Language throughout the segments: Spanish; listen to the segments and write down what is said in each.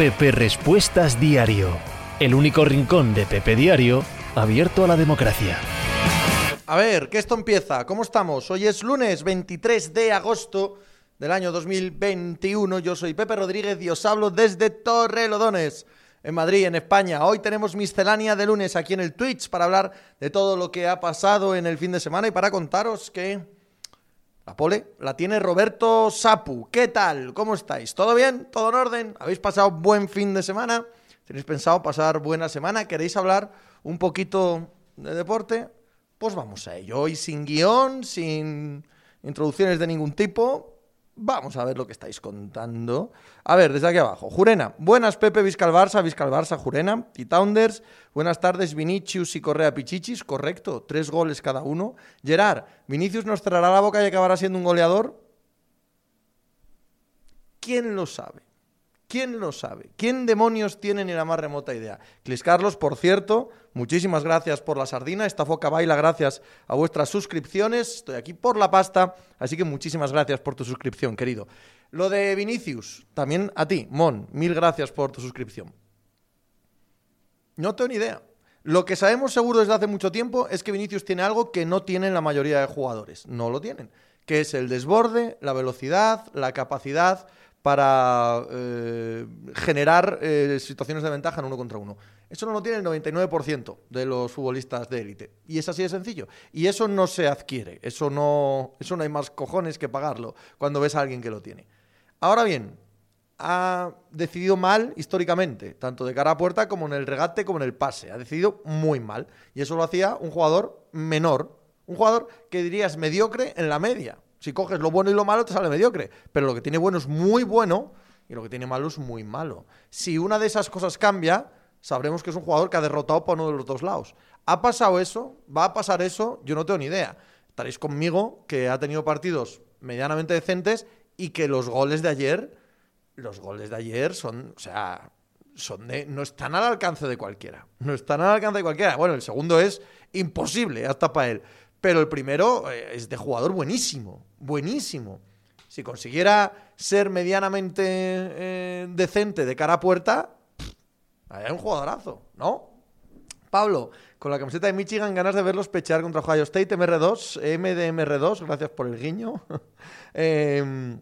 Pepe Respuestas Diario, el único rincón de Pepe Diario abierto a la democracia. A ver, que esto empieza. ¿Cómo estamos? Hoy es lunes 23 de agosto del año 2021. Yo soy Pepe Rodríguez y os hablo desde Torrelodones, en Madrid, en España. Hoy tenemos miscelánea de lunes aquí en el Twitch para hablar de todo lo que ha pasado en el fin de semana y para contaros que la pole la tiene Roberto Sapu. ¿Qué tal? ¿Cómo estáis? ¿Todo bien? ¿Todo en orden? ¿Habéis pasado buen fin de semana? ¿Tenéis pensado pasar buena semana? ¿Queréis hablar un poquito de deporte? Pues vamos a ello. Hoy sin guion, sin introducciones de ningún tipo. Vamos a ver lo que estáis contando. A ver, desde aquí abajo. Jurena. Buenas, Pepe, Viscal Barça, Viscal Barça, Jurena. Y Tounders. Buenas tardes, Vinicius y Correa Pichichis. Correcto, tres goles cada uno. Gerard, ¿Vinicius nos cerrará la boca y acabará siendo un goleador? ¿Quién lo sabe? ¿Quién lo sabe? ¿Quién demonios tiene ni la más remota idea? Clis Carlos, por cierto, muchísimas gracias por la sardina. Esta foca baila gracias a vuestras suscripciones. Estoy aquí por la pasta, así que muchísimas gracias por tu suscripción, querido. Lo de Vinicius, también a ti, Mon, mil gracias por tu suscripción. No tengo ni idea. Lo que sabemos seguro desde hace mucho tiempo es que Vinicius tiene algo que no tienen la mayoría de jugadores. No lo tienen. Que es el desborde, la velocidad, la capacidad para eh, generar eh, situaciones de ventaja en uno contra uno. Eso no lo tiene el 99% de los futbolistas de élite. Y es así de sencillo. Y eso no se adquiere. Eso no, eso no hay más cojones que pagarlo cuando ves a alguien que lo tiene. Ahora bien, ha decidido mal históricamente, tanto de cara a puerta como en el regate como en el pase. Ha decidido muy mal. Y eso lo hacía un jugador menor. Un jugador que dirías mediocre en la media. Si coges lo bueno y lo malo, te sale mediocre. Pero lo que tiene bueno es muy bueno y lo que tiene malo es muy malo. Si una de esas cosas cambia, sabremos que es un jugador que ha derrotado por uno de los dos lados. ¿Ha pasado eso? ¿Va a pasar eso? Yo no tengo ni idea. Estaréis conmigo que ha tenido partidos medianamente decentes y que los goles de ayer, los goles de ayer son, o sea, son de, no están al alcance de cualquiera. No están al alcance de cualquiera. Bueno, el segundo es imposible hasta para él. Pero el primero eh, es de jugador buenísimo, buenísimo. Si consiguiera ser medianamente eh, decente de cara a puerta, hay un jugadorazo, ¿no? Pablo, con la camiseta de Michigan, ganas de verlos pechear contra Ohio State, MR2, MDMR2, gracias por el guiño. Em,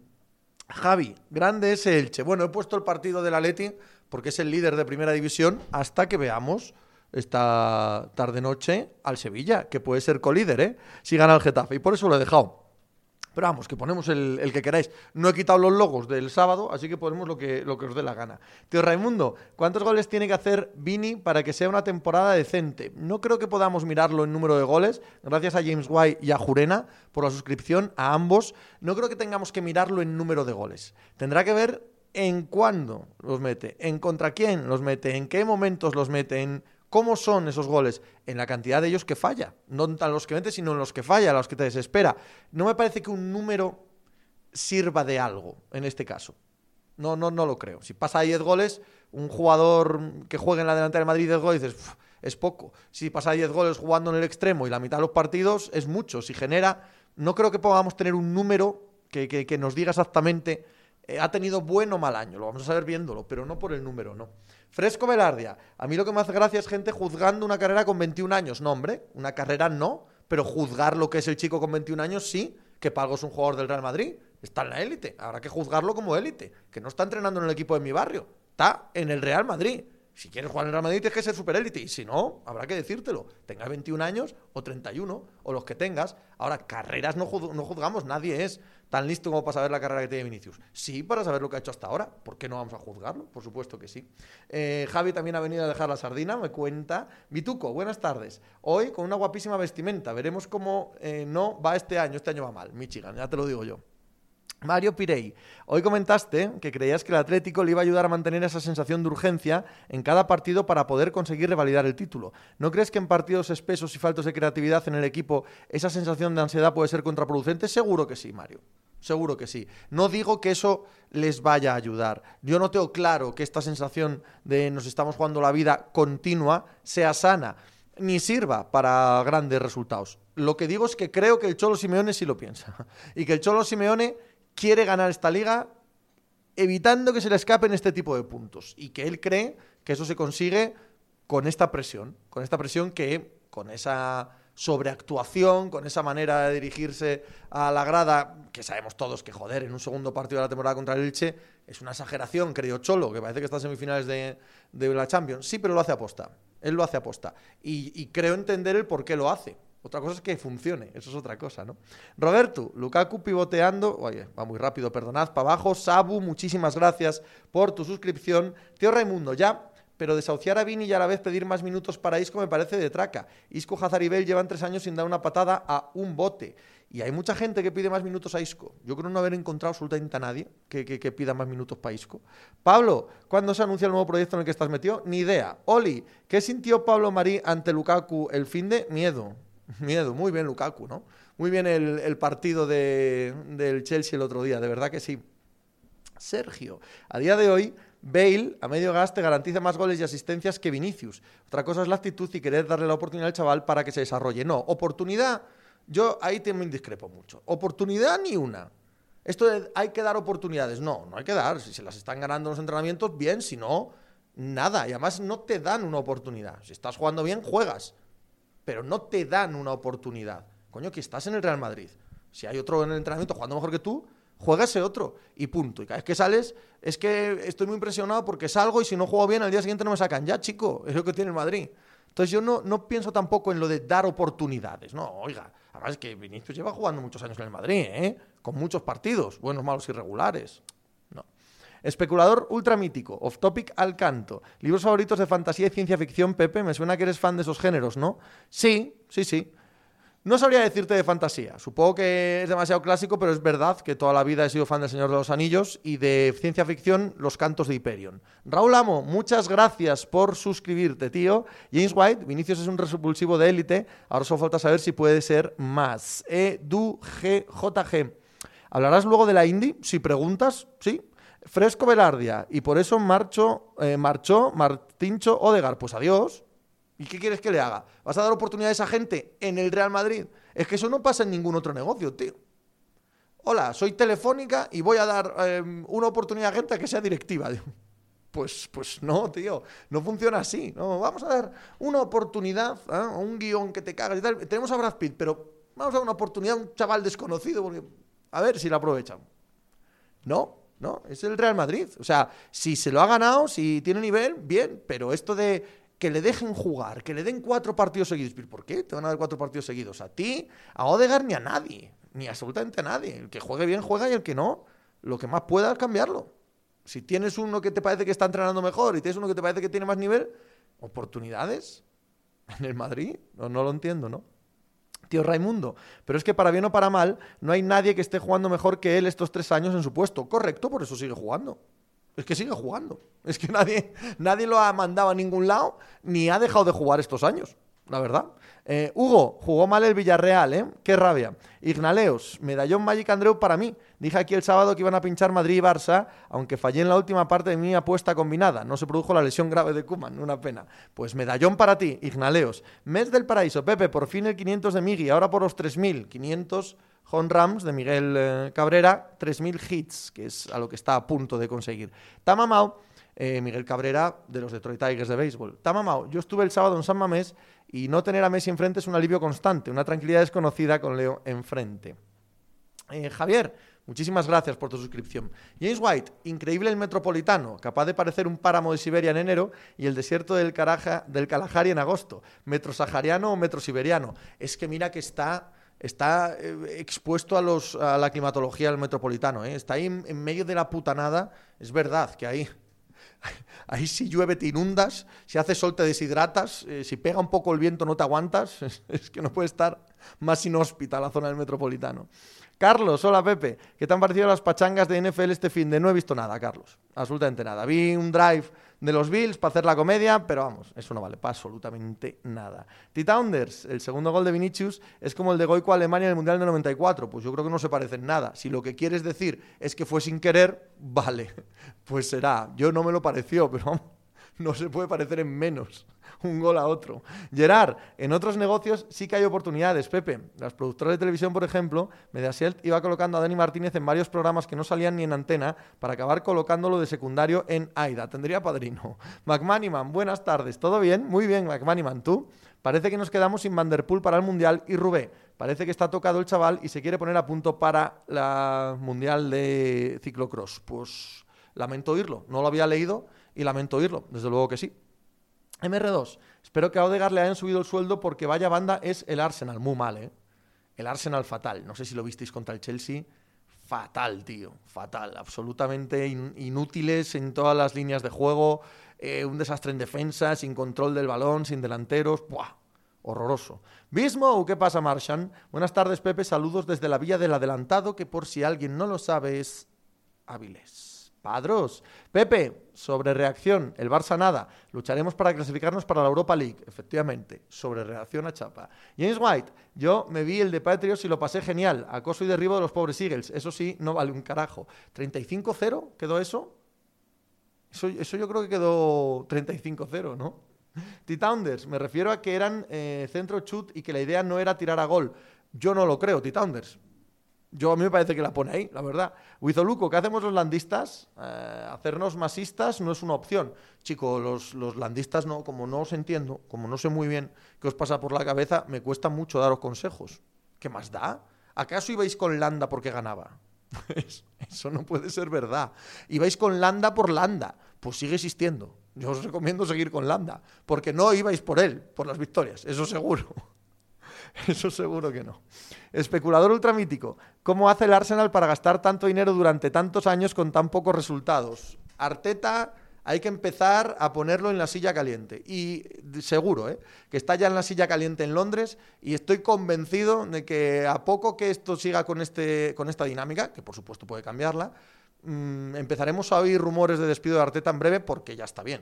Javi, grande es Elche. Bueno, he puesto el partido del Atleti porque es el líder de primera división hasta que veamos esta tarde-noche al Sevilla, que puede ser colíder, ¿eh? Si gana el Getafe. Y por eso lo he dejado. Pero vamos, que ponemos el, que queráis. No he quitado los logos del sábado, así que ponemos lo que, lo que os dé la gana. Tío Raimundo, ¿cuántos goles tiene que hacer Vini para que sea una temporada decente? No creo que podamos mirarlo en número de goles. Gracias a James White y a Jurena por la suscripción, a ambos. No creo que tengamos que mirarlo en número de goles. Tendrá que ver en cuándo los mete, en contra quién los mete, en qué momentos los mete, en ¿Cómo son esos goles? En la cantidad de ellos que falla. No en los que mete, sino en los que falla, los que te desespera. No me parece que un número sirva de algo en este caso. No, no, no lo creo. Si pasa 10 goles, un jugador que juegue en la delantera de Madrid 10 goles, dices, es poco. Si pasa 10 goles jugando en el extremo y la mitad de los partidos, es mucho. Si genera, no creo que podamos tener un número que, que nos diga exactamente eh, ha tenido buen o mal año, lo vamos a saber viéndolo, pero no por el número, no. Fresco Velardia, a mí lo que me hace gracia es gente juzgando una carrera con 21 años. No, hombre, una carrera no, pero juzgar lo que es el chico con 21 años sí, que Pago es un jugador del Real Madrid, está en la élite, habrá que juzgarlo como élite, que no está entrenando en el equipo de mi barrio, está en el Real Madrid. Si quieres jugar en el Real Madrid tienes que ser superélite. Y si no, habrá que decírtelo. Tengas 21 años o 31 o los que tengas. Ahora, carreras no, no juzgamos, nadie es tan listo como para saber la carrera que tiene Vinicius. Sí, para saber lo que ha hecho hasta ahora. ¿Por qué no vamos a juzgarlo? Por supuesto que sí. Eh, Javi también ha venido a dejar la sardina, me cuenta. Vituco, buenas tardes. Hoy con una guapísima vestimenta. Veremos cómo eh, no va este año. Este año va mal. Michigan, ya te lo digo yo. Mario Pirey, hoy comentaste que creías que el Atlético le iba a ayudar a mantener esa sensación de urgencia en cada partido para poder conseguir revalidar el título. ¿No crees que en partidos espesos y faltos de creatividad en el equipo esa sensación de ansiedad puede ser contraproducente? Seguro que sí, Mario. Seguro que sí. No digo que eso les vaya a ayudar. Yo no tengo claro que esta sensación de nos estamos jugando la vida continua sea sana ni sirva para grandes resultados. Lo que digo es que creo que el Cholo Simeone sí lo piensa. Y que el Cholo Simeone quiere ganar esta liga evitando que se le escapen este tipo de puntos. Y que él cree que eso se consigue con esta presión, con esta presión que, con esa sobreactuación, con esa manera de dirigirse a la grada, que sabemos todos que joder, en un segundo partido de la temporada contra el Elche, es una exageración, creo Cholo, que parece que está en semifinales de, de la Champions. Sí, pero lo hace aposta. Él lo hace aposta. Y, y creo entender el por qué lo hace. Otra cosa es que funcione, eso es otra cosa, ¿no? Roberto, Lukaku pivoteando, oye, va muy rápido, perdonad, para abajo. Sabu, muchísimas gracias por tu suscripción. Tío Raimundo, ya, pero desahuciar a Vini y a la vez pedir más minutos para Isco me parece de traca. Isco, Hazard y llevan tres años sin dar una patada a un bote. Y hay mucha gente que pide más minutos a Isco. Yo creo no haber encontrado absolutamente a nadie que, que, pida más minutos para Isco. Pablo, ¿cuándo se anuncia el nuevo proyecto en el que estás metido? Ni idea. Oli, ¿qué sintió Pablo Marí ante Lukaku el fin de miedo? Miedo, muy bien Lukaku, ¿no? Muy bien el, partido del Chelsea el otro día, de verdad que sí. Sergio, a día de hoy, Bale a medio gas te garantiza más goles y asistencias que Vinicius. Otra cosa es la actitud y querer darle la oportunidad al chaval para que se desarrolle. No, oportunidad, yo ahí me indiscrepo mucho. Oportunidad ni una. Esto de hay que dar oportunidades. No, no hay que dar. Si se las están ganando los entrenamientos, bien. Si no, nada. Y además no te dan una oportunidad. Si estás jugando bien, juegas pero no te dan una oportunidad. Coño, que estás en el Real Madrid. Si hay otro en el entrenamiento jugando mejor que tú, juega ese otro y punto. Y cada vez que sales, es que estoy muy impresionado porque salgo y si no juego bien, al día siguiente no me sacan. Ya, chico, es lo que tiene el Madrid. Entonces yo no, no pienso tampoco en lo de dar oportunidades. No, oiga, además es que Vinicius lleva jugando muchos años en el Madrid, ¿eh? Con muchos partidos, buenos, malos, irregulares. Especulador ultramítico, off topic al canto. Libros favoritos de fantasía y ciencia ficción, Pepe. Me suena que eres fan de esos géneros, ¿no? Sí, sí, sí. No sabría decirte de fantasía. Supongo que es demasiado clásico, pero es verdad que toda la vida he sido fan del Señor de los Anillos y de ciencia ficción, Los Cantos de Hyperion. Raúl Amo, muchas gracias por suscribirte, tío. James White, Vinicius es un resupulsivo de élite. Ahora solo falta saber si puede ser más. EDUGJG. ¿Hablarás luego de la indie? Si preguntas, sí, Fresco Velardia. Y por eso marchó, eh, marchó Martincho Odegar. Pues adiós. ¿Y qué quieres que le haga? ¿Vas a dar oportunidades a gente en el Real Madrid? Es que eso no pasa en ningún otro negocio, tío. Hola, soy Telefónica y voy a dar em, una oportunidad a gente que sea directiva. Pues, pues no, tío, no funciona así. No, vamos a dar una oportunidad ¿eh? un guion que te cagas y tal. Tenemos a Brad Pitt, pero vamos a dar una oportunidad a un chaval desconocido porque a ver si la aprovechan. No, ¿no? Es el Real Madrid. O sea, si se lo ha ganado, si tiene nivel, bien, pero esto de que le dejen jugar, que le den cuatro partidos seguidos. ¿Por qué te van a dar cuatro partidos seguidos? A ti, a Odegar ni a nadie, ni absolutamente a nadie. El que juegue bien juega y el que no, lo que más pueda es cambiarlo. Si tienes uno que te parece que está entrenando mejor y tienes uno que te parece que tiene más nivel, oportunidades en el Madrid, no, no lo entiendo, ¿no? Tío Raimundo. Pero es que para bien o para mal, no hay nadie que esté jugando mejor que él estos tres años en su puesto. Correcto, por eso sigue jugando. Es que sigue jugando. Es que nadie, nadie lo ha mandado a ningún lado ni ha dejado de jugar estos años la verdad. Eh, Hugo, jugó mal el Villarreal, ¿eh? Qué rabia. Ignaleos, medallón Magic Andreu para mí. Dije aquí el sábado que iban a pinchar Madrid y Barça, aunque fallé en la última parte de mi apuesta combinada. No se produjo la lesión grave de Kuman, una pena. Pues medallón para ti, Ignaleos. Mes del paraíso, Pepe, por fin el 500 de Migi, ahora por los 3.000. 500 Home Rams de Miguel eh, Cabrera, 3.000 hits, que es a lo que está a punto de conseguir. Tamamau, eh, Miguel Cabrera de los Detroit Tigers de béisbol. Tamamau, yo estuve el sábado en San Mamés y no tener a Messi enfrente es un alivio constante, una tranquilidad desconocida con Leo enfrente. Eh, Javier, muchísimas gracias por tu suscripción. James White, increíble el metropolitano, capaz de parecer un páramo de Siberia en enero y el desierto del, Caraja, del Kalahari en agosto. Metrosahariano o metrosiberiano. Es que mira que está está eh, expuesto a, los, a la climatología del metropolitano. Está ahí en, medio de la putanada. Es verdad que ahí Ahí si llueve te inundas, si hace sol te deshidratas, eh, si pega un poco el viento no te aguantas. Es, que no puede estar más inhóspita la zona del metropolitano. Carlos, hola Pepe. ¿Qué te han parecido las pachangas de NFL este fin de? No he visto nada, Carlos. Absolutamente nada. Vi un drive de los Bills para hacer la comedia, pero vamos, eso no vale para absolutamente nada. T-Tounders, el segundo gol de Vinicius es como el de Goico Alemania en el Mundial de 94. Pues yo creo que no se parecen nada. Si lo que quieres decir es que fue sin querer, vale, pues será. Yo no me lo pareció, pero no se puede parecer en menos un gol a otro. Gerard, en otros negocios sí que hay oportunidades, Pepe. Las productoras de televisión, por ejemplo, Mediaset iba colocando a Dani Martínez en varios programas que no salían ni en antena para acabar colocándolo de secundario en AIDA. Tendría padrino. McManiman, buenas tardes. ¿Todo bien? Muy bien, McManiman. ¿Tú? Parece que nos quedamos sin Vanderpool para el Mundial y Rubé. Parece que está tocado el chaval y se quiere poner a punto para la Mundial de Ciclocross. Pues lamento oírlo. No lo había leído y lamento oírlo. Desde luego que sí. MR2. Espero que a Odegaard le hayan subido el sueldo porque vaya banda es el Arsenal. Muy mal, ¿eh? El Arsenal fatal. No sé si lo visteis contra el Chelsea. Fatal, tío. Fatal. Absolutamente inútiles en todas las líneas de juego. Eh, un desastre en defensa, sin control del balón, sin delanteros. ¡Buah! Horroroso. Bismo, ¿qué pasa, Marshan? Buenas tardes, Pepe. Saludos desde la Villa del Adelantado, que por si alguien no lo sabe es Áviles. Padros. Pepe, sobre reacción, el Barça nada. Lucharemos para clasificarnos para la Europa League. Efectivamente, sobre reacción a Chapa. James White, yo me vi el de Patriots y lo pasé genial. Acoso y derribo de los pobres Eagles. Eso sí, no vale un carajo. ¿35-0 quedó eso? eso? yo creo que quedó 35-0, ¿no? T-Tounders, me refiero a que eran eh, centro chut y que la idea no era tirar a gol. Yo no lo creo, T-Tounders. Yo a mí me parece que la pone ahí, la verdad. Huizoluco, ¿qué hacemos los landistas? Eh, hacernos masistas no es una opción. Chico, los, los, landistas no, como no os entiendo, como no sé muy bien qué os pasa por la cabeza, me cuesta mucho daros consejos. ¿Qué más da? ¿Acaso ibais con Landa porque ganaba? Eso no puede ser verdad. Ibais con Landa por Landa. Pues sigue existiendo. Yo os recomiendo seguir con Landa, porque no ibais por él, por las victorias, eso seguro. Eso seguro que no. Especulador ultramítico. ¿Cómo hace el Arsenal para gastar tanto dinero durante tantos años con tan pocos resultados? Arteta hay que empezar a ponerlo en la silla caliente. Y seguro, ¿eh? que está ya en la silla caliente en Londres y estoy convencido de que a poco que esto siga con, este, con esta dinámica, que por supuesto puede cambiarla, mm, empezaremos a oír rumores de despido de Arteta en breve porque ya está bien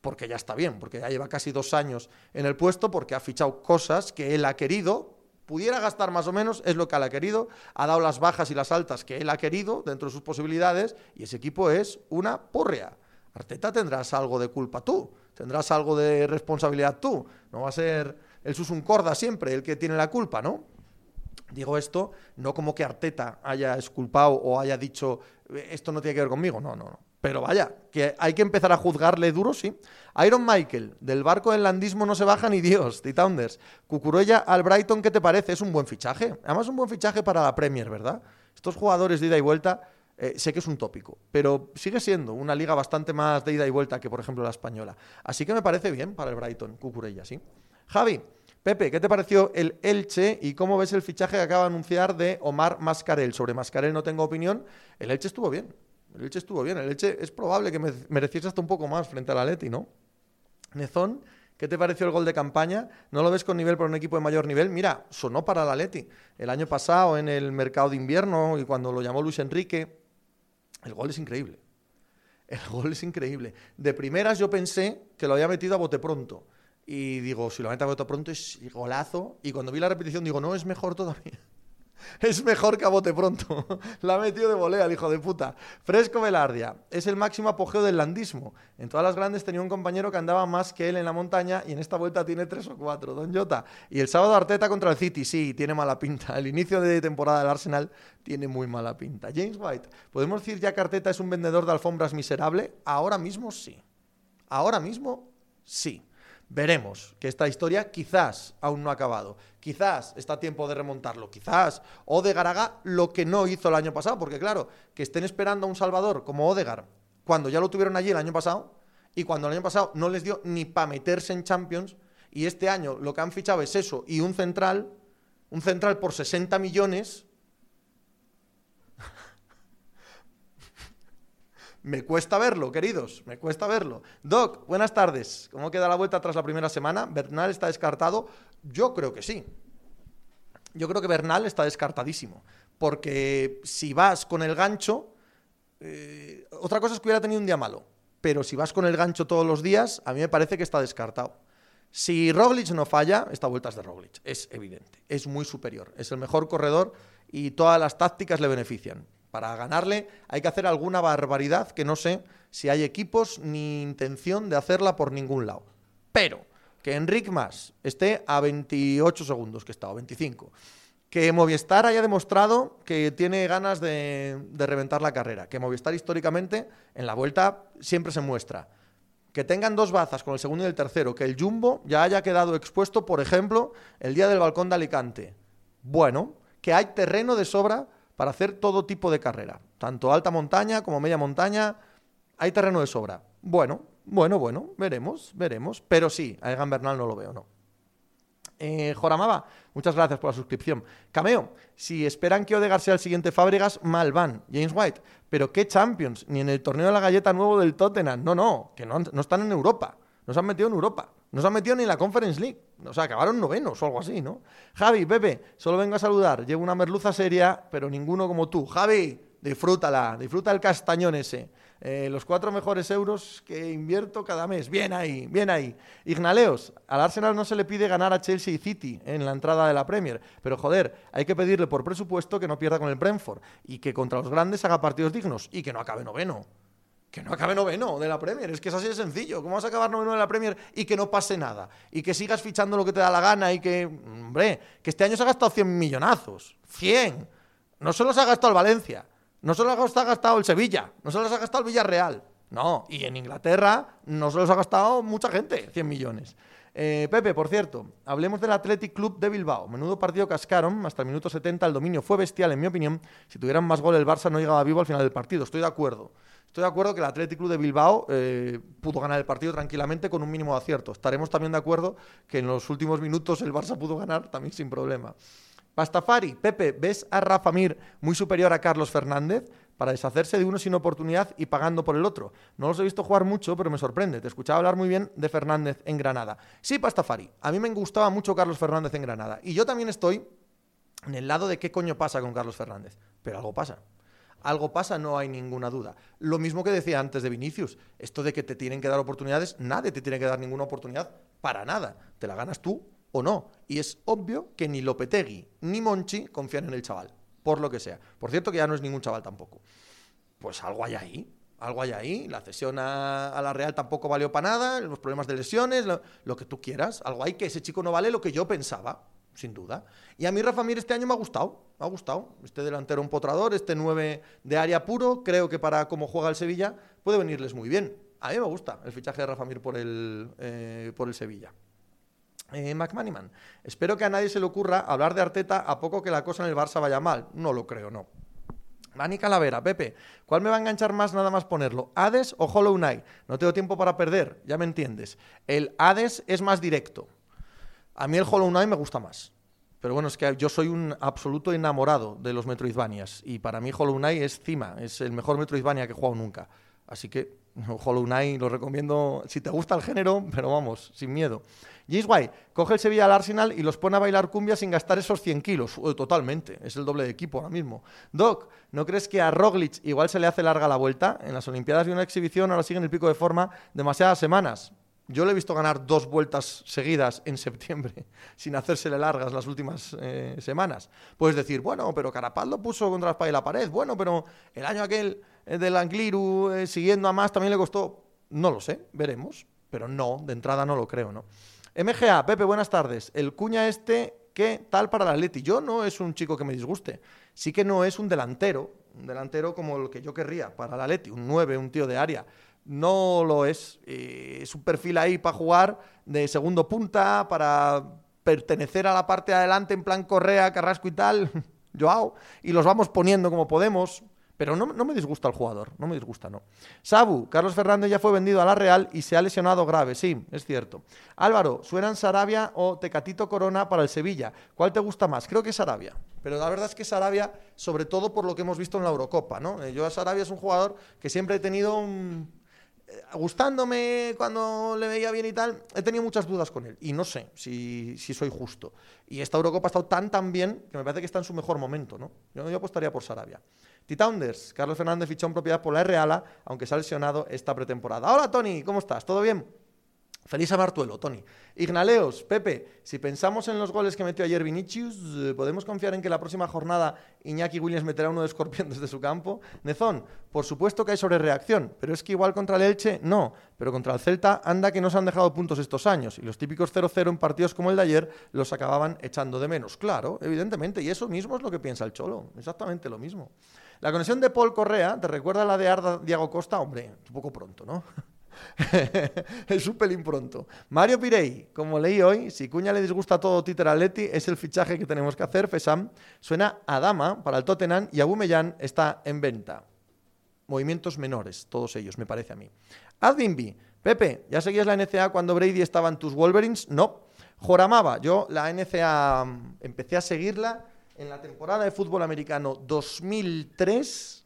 porque ya está bien, porque ya lleva casi dos años en el puesto, porque ha fichado cosas que él ha querido, pudiera gastar más o menos, es lo que él ha querido, ha dado las bajas y las altas que él ha querido dentro de sus posibilidades, y ese equipo es una porrea. Arteta tendrás algo de culpa tú, tendrás algo de responsabilidad tú, no va a ser el Susun Corda siempre el que tiene la culpa, ¿no? Digo esto no como que Arteta haya esculpado o haya dicho esto no tiene que ver conmigo, no, no, no. Pero vaya, que hay que empezar a juzgarle duro, sí. Iron Michael, del barco del landismo no se baja ni Dios, Titounders. Cucuruella al Brighton, ¿qué te parece? Es un buen fichaje. Además, un buen fichaje para la Premier, ¿verdad? Estos jugadores de ida y vuelta, eh, sé que es un tópico, pero sigue siendo una liga bastante más de ida y vuelta que, por ejemplo, la española. Así que me parece bien para el Brighton, Cucurella, sí. Javi, Pepe, ¿qué te pareció el Elche y cómo ves el fichaje que acaba de anunciar de Omar Mascarel? Sobre Mascarel no tengo opinión. El Elche estuvo bien. El Elche estuvo bien. El Elche es probable que mereciese hasta un poco más frente al Atleti, ¿no? Nezón, ¿qué te pareció el gol de campaña? ¿No lo ves con nivel para un equipo de mayor nivel? Mira, sonó para el Atleti. El año pasado en el mercado de invierno y cuando lo llamó Luis Enrique, el gol es increíble. El gol es increíble. De primeras yo pensé que lo había metido a bote pronto. Y digo, si lo mete a bote pronto es golazo. Y cuando vi la repetición digo, no, es mejor todavía. Es mejor que a bote pronto. La ha metido de volea el hijo de puta. Fresco Velardia. Es el máximo apogeo del landismo. En todas las grandes tenía un compañero que andaba más que él en la montaña y en esta vuelta tiene tres o cuatro. Don Jota. Y el sábado Arteta contra el City. Sí, tiene mala pinta. El inicio de temporada del Arsenal tiene muy mala pinta. James White. ¿Podemos decir ya que Arteta es un vendedor de alfombras miserable? Ahora mismo sí. Ahora mismo sí. Veremos que esta historia quizás aún no ha acabado. Quizás está a tiempo de remontarlo. Quizás Odegar haga lo que no hizo el año pasado. Porque claro, que estén esperando a un Salvador como Odegar cuando ya lo tuvieron allí el año pasado y cuando el año pasado no les dio ni para meterse en Champions y este año lo que han fichado es eso y un central, un central por 60 millones Me cuesta verlo, queridos, me cuesta verlo. Doc, buenas tardes. ¿Cómo queda la vuelta tras la primera semana? ¿Bernal está descartado? Yo creo que sí. Yo creo que Bernal está descartadísimo. Porque si vas con el gancho, eh, otra cosa es que hubiera tenido un día malo. Pero si vas con el gancho todos los días, a mí me parece que está descartado. Si Roglic no falla, esta vuelta es de Roglic, es evidente, es muy superior, es el mejor corredor y todas las tácticas le benefician Para ganarle hay que hacer alguna barbaridad que no sé si hay equipos ni intención de hacerla por ningún lado. Pero que Enric Mas esté a 28 segundos, que está, o 25. Que Movistar haya demostrado que tiene ganas de, de reventar la carrera. Que Movistar históricamente en la vuelta siempre se muestra que tengan dos bazas con el segundo y el tercero, que el Jumbo ya haya quedado expuesto, por ejemplo, el día del balcón de Alicante. Bueno, que hay terreno de sobra para hacer todo tipo de carrera, tanto alta montaña como media montaña, hay terreno de sobra. Bueno, bueno, bueno, veremos, veremos, pero sí, a Egan Bernal no lo veo, no. Eh, Joramaba, muchas gracias por la suscripción. Cameo, si esperan que Odegaard sea el siguiente Fábregas, mal van. James White, pero ¿qué Champions? Ni en el torneo de la galleta nuevo del Tottenham. No, no, que no, no están en Europa. No se han metido en Europa. No se han metido ni en la Conference League. O sea, acabaron novenos o algo así, ¿no? Javi, Pepe, solo vengo a saludar. Llevo una merluza seria, pero ninguno como tú. Javi, disfrútala, disfruta el castañón ese. Eh, los cuatro mejores euros que invierto cada mes. Bien ahí, bien ahí. Ignaleos, al Arsenal no se le pide ganar a Chelsea y City en la entrada de la Premier, pero joder, hay que pedirle por presupuesto que no pierda con el Brentford y que contra los grandes haga partidos dignos y que no acabe noveno. Que no acabe noveno de la Premier, es que es así de sencillo. ¿Cómo vas a acabar noveno de la Premier y que no pase nada? Y que sigas fichando lo que te da la gana y que, hombre, que este año se ha gastado 100 millonazos. 100. No se los ha gastado el Valencia. No se los ha gastado el Sevilla, no se los ha gastado el Villarreal. No, y en Inglaterra no se los ha gastado mucha gente, 100 millones. Eh, Pepe, por cierto, hablemos del Athletic Club de Bilbao. Menudo partido cascaron, hasta el minuto 70 el dominio fue bestial, en mi opinión. Si tuvieran más gol, el Barça no llegaba vivo al final del partido. Estoy de acuerdo. Estoy de acuerdo que el Athletic Club de Bilbao eh, pudo ganar el partido tranquilamente con un mínimo de acierto. Estaremos también de acuerdo que en los últimos minutos el Barça pudo ganar también sin problema. Pastafari, Pepe, ¿ves a Rafa Mir muy superior a Carlos Fernández? Para deshacerse de uno sin oportunidad y pagando por el otro. No los he visto jugar mucho, pero me sorprende. Te escuchaba hablar muy bien de Fernández en Granada. Sí, Pastafari, a mí me gustaba mucho Carlos Fernández en Granada. Y yo también estoy en el lado de qué coño pasa con Carlos Fernández. Pero algo pasa. Algo pasa, no hay ninguna duda. Lo mismo que decía antes de Vinicius, esto de que te tienen que dar oportunidades, nadie te tiene que dar ninguna oportunidad para nada. Te la ganas tú o no. Y es obvio que ni Lopetegui ni Monchi confían en el chaval, por lo que sea. Por cierto, que ya no es ningún chaval tampoco. Pues algo hay ahí. Algo hay ahí, la cesión a, la Real tampoco valió para nada, los problemas de lesiones, lo, que tú quieras. Algo hay que ese chico no vale lo que yo pensaba, sin duda. Y a mí Rafa Mir este año me ha gustado, me ha gustado. Este delantero un potrador, este 9 de área puro, creo que para cómo juega el Sevilla puede venirles muy bien. A mí me gusta el fichaje de Rafa Mir por el, eh, por el Sevilla. Eh, espero que a nadie se le ocurra hablar de Arteta a poco que la cosa en el Barça vaya mal. No lo creo, no. Dani Calavera, Pepe, ¿cuál me va a enganchar más nada más ponerlo? ¿Hades o Hollow Knight? No tengo tiempo para perder, ya me entiendes. El Hades es más directo. A mí el Hollow Knight me gusta más. Pero bueno, es que yo soy un absoluto enamorado de los Metroidvanias. Y para mí Hollow Knight es cima, es el mejor Metroidvania que he jugado nunca. Así que Hollow Knight lo recomiendo si te gusta el género, pero vamos, sin miedo. James White coge el Sevilla al Arsenal y los pone a bailar cumbia sin gastar esos 100 kilos. totalmente, es el doble de equipo ahora mismo. Doc, ¿no crees que a Roglic igual se le hace larga la vuelta? En las Olimpiadas de una exhibición, ahora sigue en el pico de forma demasiadas semanas. Yo le he visto ganar dos vueltas seguidas en septiembre, sin hacérsele largas las últimas eh, semanas. Puedes decir, bueno, pero Carapaz lo puso contra la y la pared. Bueno, pero el año aquel eh, del Angliru, eh, siguiendo a más, también le costó. No lo sé, veremos. Pero no, de entrada no lo creo, ¿no? MGA, Pepe, buenas tardes. El cuña este, ¿qué tal para el Atleti? Yo no es un chico que me disguste. Sí que no es un delantero, un delantero como el que yo querría para el Atleti, un 9, un tío de área. No lo es. Eh, es un perfil ahí para jugar de segundo punta, para pertenecer a la parte de adelante en plan Correa, Carrasco y tal. Joao. Y los vamos poniendo como podemos. Pero no, me disgusta el jugador, no me disgusta, no. Sabu, Carlos Fernández ya fue vendido a la Real y se ha lesionado grave, sí, es cierto. Álvaro, ¿suenan Sarabia o Tecatito Corona para el Sevilla? ¿Cuál te gusta más? Creo que Sarabia. Pero la verdad es que Sarabia, sobre todo por lo que hemos visto en la Eurocopa, ¿no? Eh, yo a Sarabia es un jugador que siempre he tenido eh, gustándome cuando le veía bien y tal, he tenido muchas dudas con él. Y no sé si, soy justo. Y esta Eurocopa ha estado tan, tan bien que me parece que está en su mejor momento, ¿no? Yo, yo apostaría por Sarabia. Titaunders, Carlos Fernández fichó en propiedad por la Reala, aunque se ha lesionado esta pretemporada. Hola Tony, ¿cómo estás? ¿Todo bien? Feliz Amartuelo, Tony. Ignaleos, Pepe, si pensamos en los goles que metió ayer Vinicius, eh, ¿podemos confiar en que la próxima jornada Iñaki Williams meterá uno de escorpión desde su campo? Nezón, por supuesto que hay sobrereacción, pero es que igual contra el Elche, no. Pero contra el Celta, anda que no se han dejado puntos estos años. Y los típicos 0-0 en partidos como el de ayer los acababan echando de menos. Claro, evidentemente. Y eso mismo es lo que piensa el Cholo. Exactamente lo mismo. La conexión de Paul Correa, ¿te recuerda la de Arda Diego Costa? Hombre, un poco pronto, ¿no? es un pelín pronto. Mario Pirey, como leí hoy, si Cuña le disgusta todo Twitter Atleti, es el fichaje que tenemos que hacer. Fesam suena a Dama para el Tottenham y Aubameyang está en venta. Movimientos menores, todos ellos, me parece a mí. Advinbi, Pepe, ¿ya seguías la NCA cuando Brady estaba en tus Wolverines? No. Joramaba, yo la NCA mm, empecé a seguirla en la temporada de fútbol americano 2003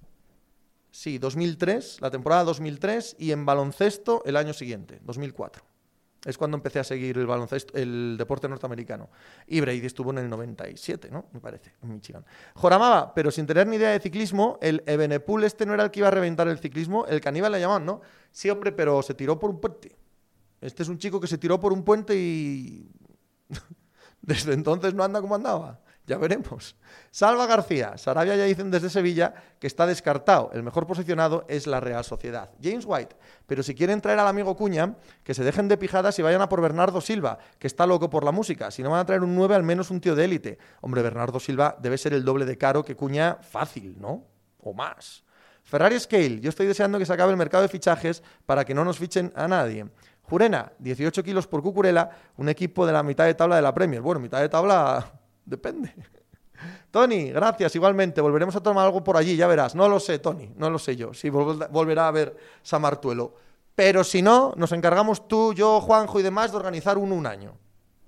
Sí, 2003, la temporada 2003 y en baloncesto el año siguiente, 2004. Es cuando empecé a seguir el baloncesto, el deporte norteamericano. Y Brady estuvo en el 97, ¿no? Me parece, en Michigan. Joramaba, pero sin tener ni idea de ciclismo, el Ebenepool este no era el que iba a reventar el ciclismo, el caníbal le llamaban, ¿no? Sí, hombre, pero se tiró por un puente. Este es un chico que se tiró por un puente y desde entonces no anda como andaba. Ya veremos. Salva García. Sarabia ya dicen desde Sevilla que está descartado. El mejor posicionado es la Real Sociedad. James White. Pero si quieren traer al amigo Cuña, que se dejen de pijadas y vayan a por Bernardo Silva, que está loco por la música. Si no van a traer un 9, al menos un tío de élite. Hombre, Bernardo Silva debe ser el doble de caro que Cuña fácil, ¿no? O más. Ferrari Scale. Yo estoy deseando que se acabe el mercado de fichajes para que no nos fichen a nadie. Jurena, 18 kilos por Cucurela, un equipo de la mitad de tabla de la Premier. Bueno, mitad de tabla Depende. Tony, gracias, igualmente. Volveremos a tomar algo por allí, ya verás. No lo sé, Tony, no lo sé yo. Si volverá a ver Samartuelo. Pero si no, nos encargamos tú, yo, Juanjo y demás de organizar un, un año.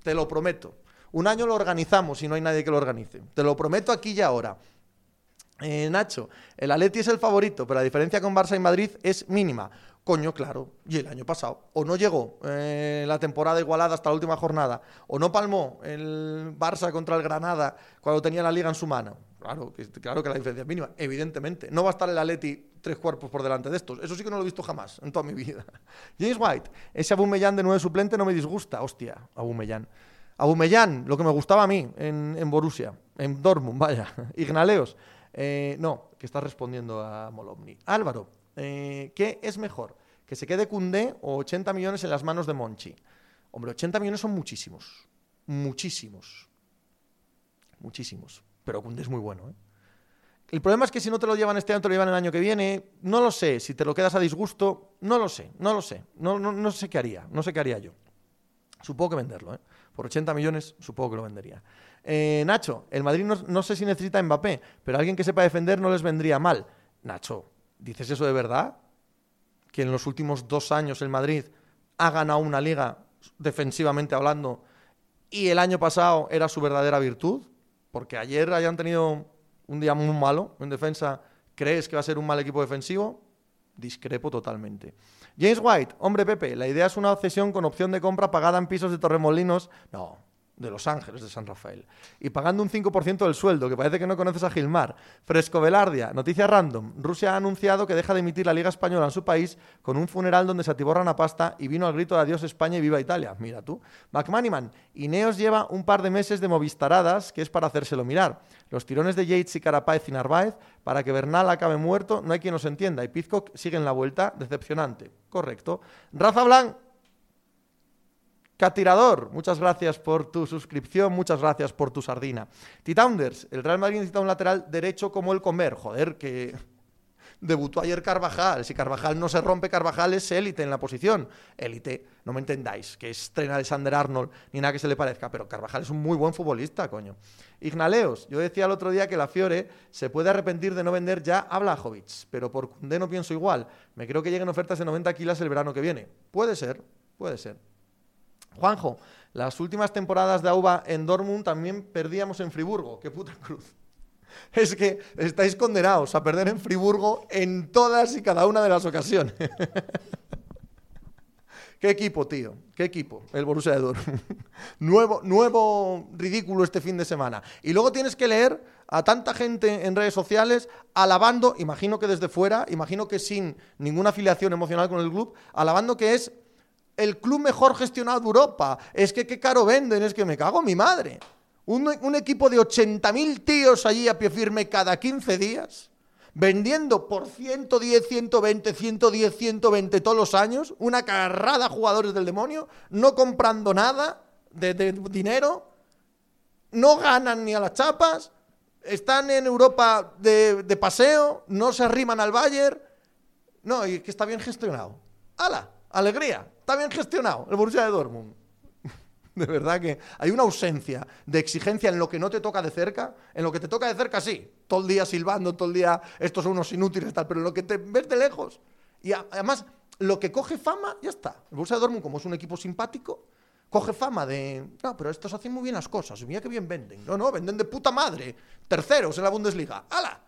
Te lo prometo. Un año lo organizamos y no hay nadie que lo organice. Te lo prometo aquí y ahora. Eh, Nacho, el Atleti es el favorito, pero la diferencia con Barça y Madrid es mínima. Coño, claro, y el año pasado. O no llegó eh, la temporada igualada hasta la última jornada. O no palmó el Barça contra el Granada cuando tenía la liga en su mano. Claro claro que la diferencia es mínima, evidentemente. No va a estar el Atleti tres cuerpos por delante de estos. Eso sí que no lo he visto jamás en toda mi vida. James White, ese Abumellán de nueve suplente no me disgusta. Hostia, Abumellán. Abumellán, lo que me gustaba a mí en, Borussia, en Dortmund, vaya. Ignaleos. Eh, no, que está respondiendo a Molomni. Álvaro, eh, ¿qué es mejor? ¿Que se quede Cundé o 80 millones en las manos de Monchi? Hombre, 80 millones son muchísimos. Muchísimos. Muchísimos. Pero Cundé es muy bueno, ¿eh? El problema es que si no te lo llevan este año, te lo llevan el año que viene. No lo sé. Si te lo quedas a disgusto, no lo sé. No lo sé. No, no, sé qué haría. No sé qué haría yo. Supongo que venderlo, ¿eh? Por 80 millones, supongo que lo vendería. Eh, Nacho, el Madrid no, no, sé si necesita Mbappé, pero alguien que sepa defender no les vendría mal. Nacho, ¿Dices eso de verdad? Que en los últimos dos años el Madrid ha ganado una liga defensivamente hablando y el año pasado era su verdadera virtud, porque ayer hayan tenido un día muy malo en defensa, ¿crees que va a ser un mal equipo defensivo? Discrepo totalmente. James White, hombre Pepe, la idea es una cesión con opción de compra pagada en pisos de Torremolinos. No, de Los Ángeles, de San Rafael, y pagando un 5% del sueldo, que parece que no conoces a Gilmar. Fresco Velardia, noticia random. Rusia ha anunciado que deja de emitir la Liga Española en su país con un funeral donde se atiborran a pasta y vino al grito de adiós España y viva Italia. Mira tú. McManiman, Ineos lleva un par de meses de movistaradas que es para hacérselo mirar. Los tirones de Yates y Carapaz y Narváez para que Bernal acabe muerto, no hay quien nos entienda. Y Pizcock sigue en la vuelta, decepcionante. Correcto. Rafa Blanc, Catirador, muchas gracias por tu suscripción, muchas gracias por tu sardina. Titaunders, el Real Madrid necesita un lateral derecho como el comer. Joder, que debutó ayer Carvajal. Si Carvajal no se rompe, Carvajal es élite en la posición. Élite, no me entendáis, que es tren Alexander Arnold ni nada que se le parezca, pero Carvajal es un muy buen futbolista, coño. Ignaleos, yo decía el otro día que la Fiore se puede arrepentir de no vender ya a Blajovic, pero por Cundé no pienso igual. Me creo que lleguen ofertas de 90 kilos el verano que viene. Puede ser, puede ser. Juanjo, las últimas temporadas de AUBA en Dortmund también perdíamos en Friburgo. ¡Qué puta cruz! Es que estáis condenados a perder en Friburgo en todas y cada una de las ocasiones. ¿Qué equipo, tío? ¿Qué equipo? El Borussia de Dortmund. nuevo, nuevo ridículo este fin de semana. Y luego tienes que leer a tanta gente en redes sociales alabando, imagino que desde fuera, imagino que sin ninguna afiliación emocional con el club, alabando que es el club mejor gestionado de Europa. Es que qué caro venden, es que me cago mi madre. Un, equipo de 80.000 tíos allí a pie firme cada 15 días, vendiendo por 110, 120, 110, 120 todos los años, una carrada jugadores del demonio, no comprando nada de, dinero, no ganan ni a las chapas, están en Europa de, de paseo, no se arriman al Bayern. No, y que está bien gestionado. ¡Hala! Alegría. Está bien gestionado el Borussia de Dortmund. De verdad que hay una ausencia de exigencia en lo que no te toca de cerca. En lo que te toca de cerca, sí. Todo el día silbando, todo el día estos son unos inútiles, tal. Pero en lo que te ves de lejos. Y además, lo que coge fama, ya está. El Borussia Dortmund, como es un equipo simpático, coge fama de. No, pero estos hacen muy bien las cosas. Mira qué bien venden. No, no, venden de puta madre. Terceros en la Bundesliga. ¡Hala!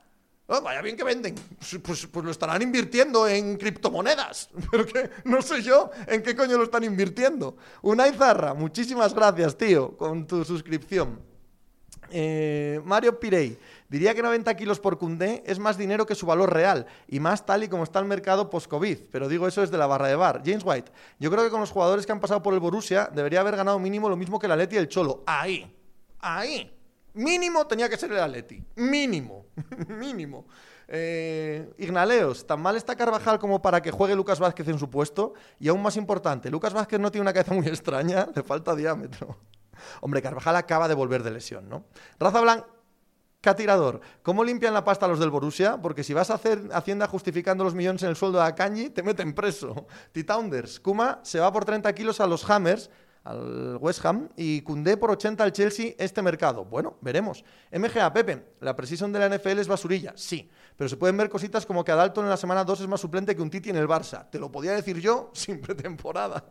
Oh, vaya bien que venden. Pues, pues- lo estarán invirtiendo en criptomonedas. Pero que no sé yo en qué coño lo están invirtiendo. Unai Zarra, muchísimas gracias, tío, con tu suscripción. Eh, Mario Pirey, diría que 90 kilos por Cundé es más dinero que su valor real y más tal y como está el mercado post-COVID, pero digo eso desde la barra de bar. James White, yo creo que con los jugadores que han pasado por el Borussia debería haber ganado mínimo lo mismo que el Atleti y el Cholo. Ahí, ahí. Mínimo tenía que ser el Atleti. Mínimo, mínimo. Eh, Ignaleos, tan mal está Carvajal como para que juegue Lucas Vázquez en su puesto. Y aún más importante, Lucas Vázquez no tiene una cabeza muy extraña, le falta diámetro. Hombre, Carvajal acaba de volver de lesión, ¿no? Raza Blanca tirador. ¿Cómo limpian la pasta los del Borussia? Porque si vas a hacer Hacienda justificando los millones en el sueldo de Akanji, te meten preso. T-Tounders. Kuma se va por 30 kilos a los Hammers, al West Ham, y Cundé por 80 al Chelsea este mercado. Bueno, veremos. MGA, Pepe, la precision de la NFL es basurilla, sí. Pero se pueden ver cositas como que Adalton en la semana 2 es más suplente que un Titi en el Barça. Te lo podía decir yo sin pretemporada.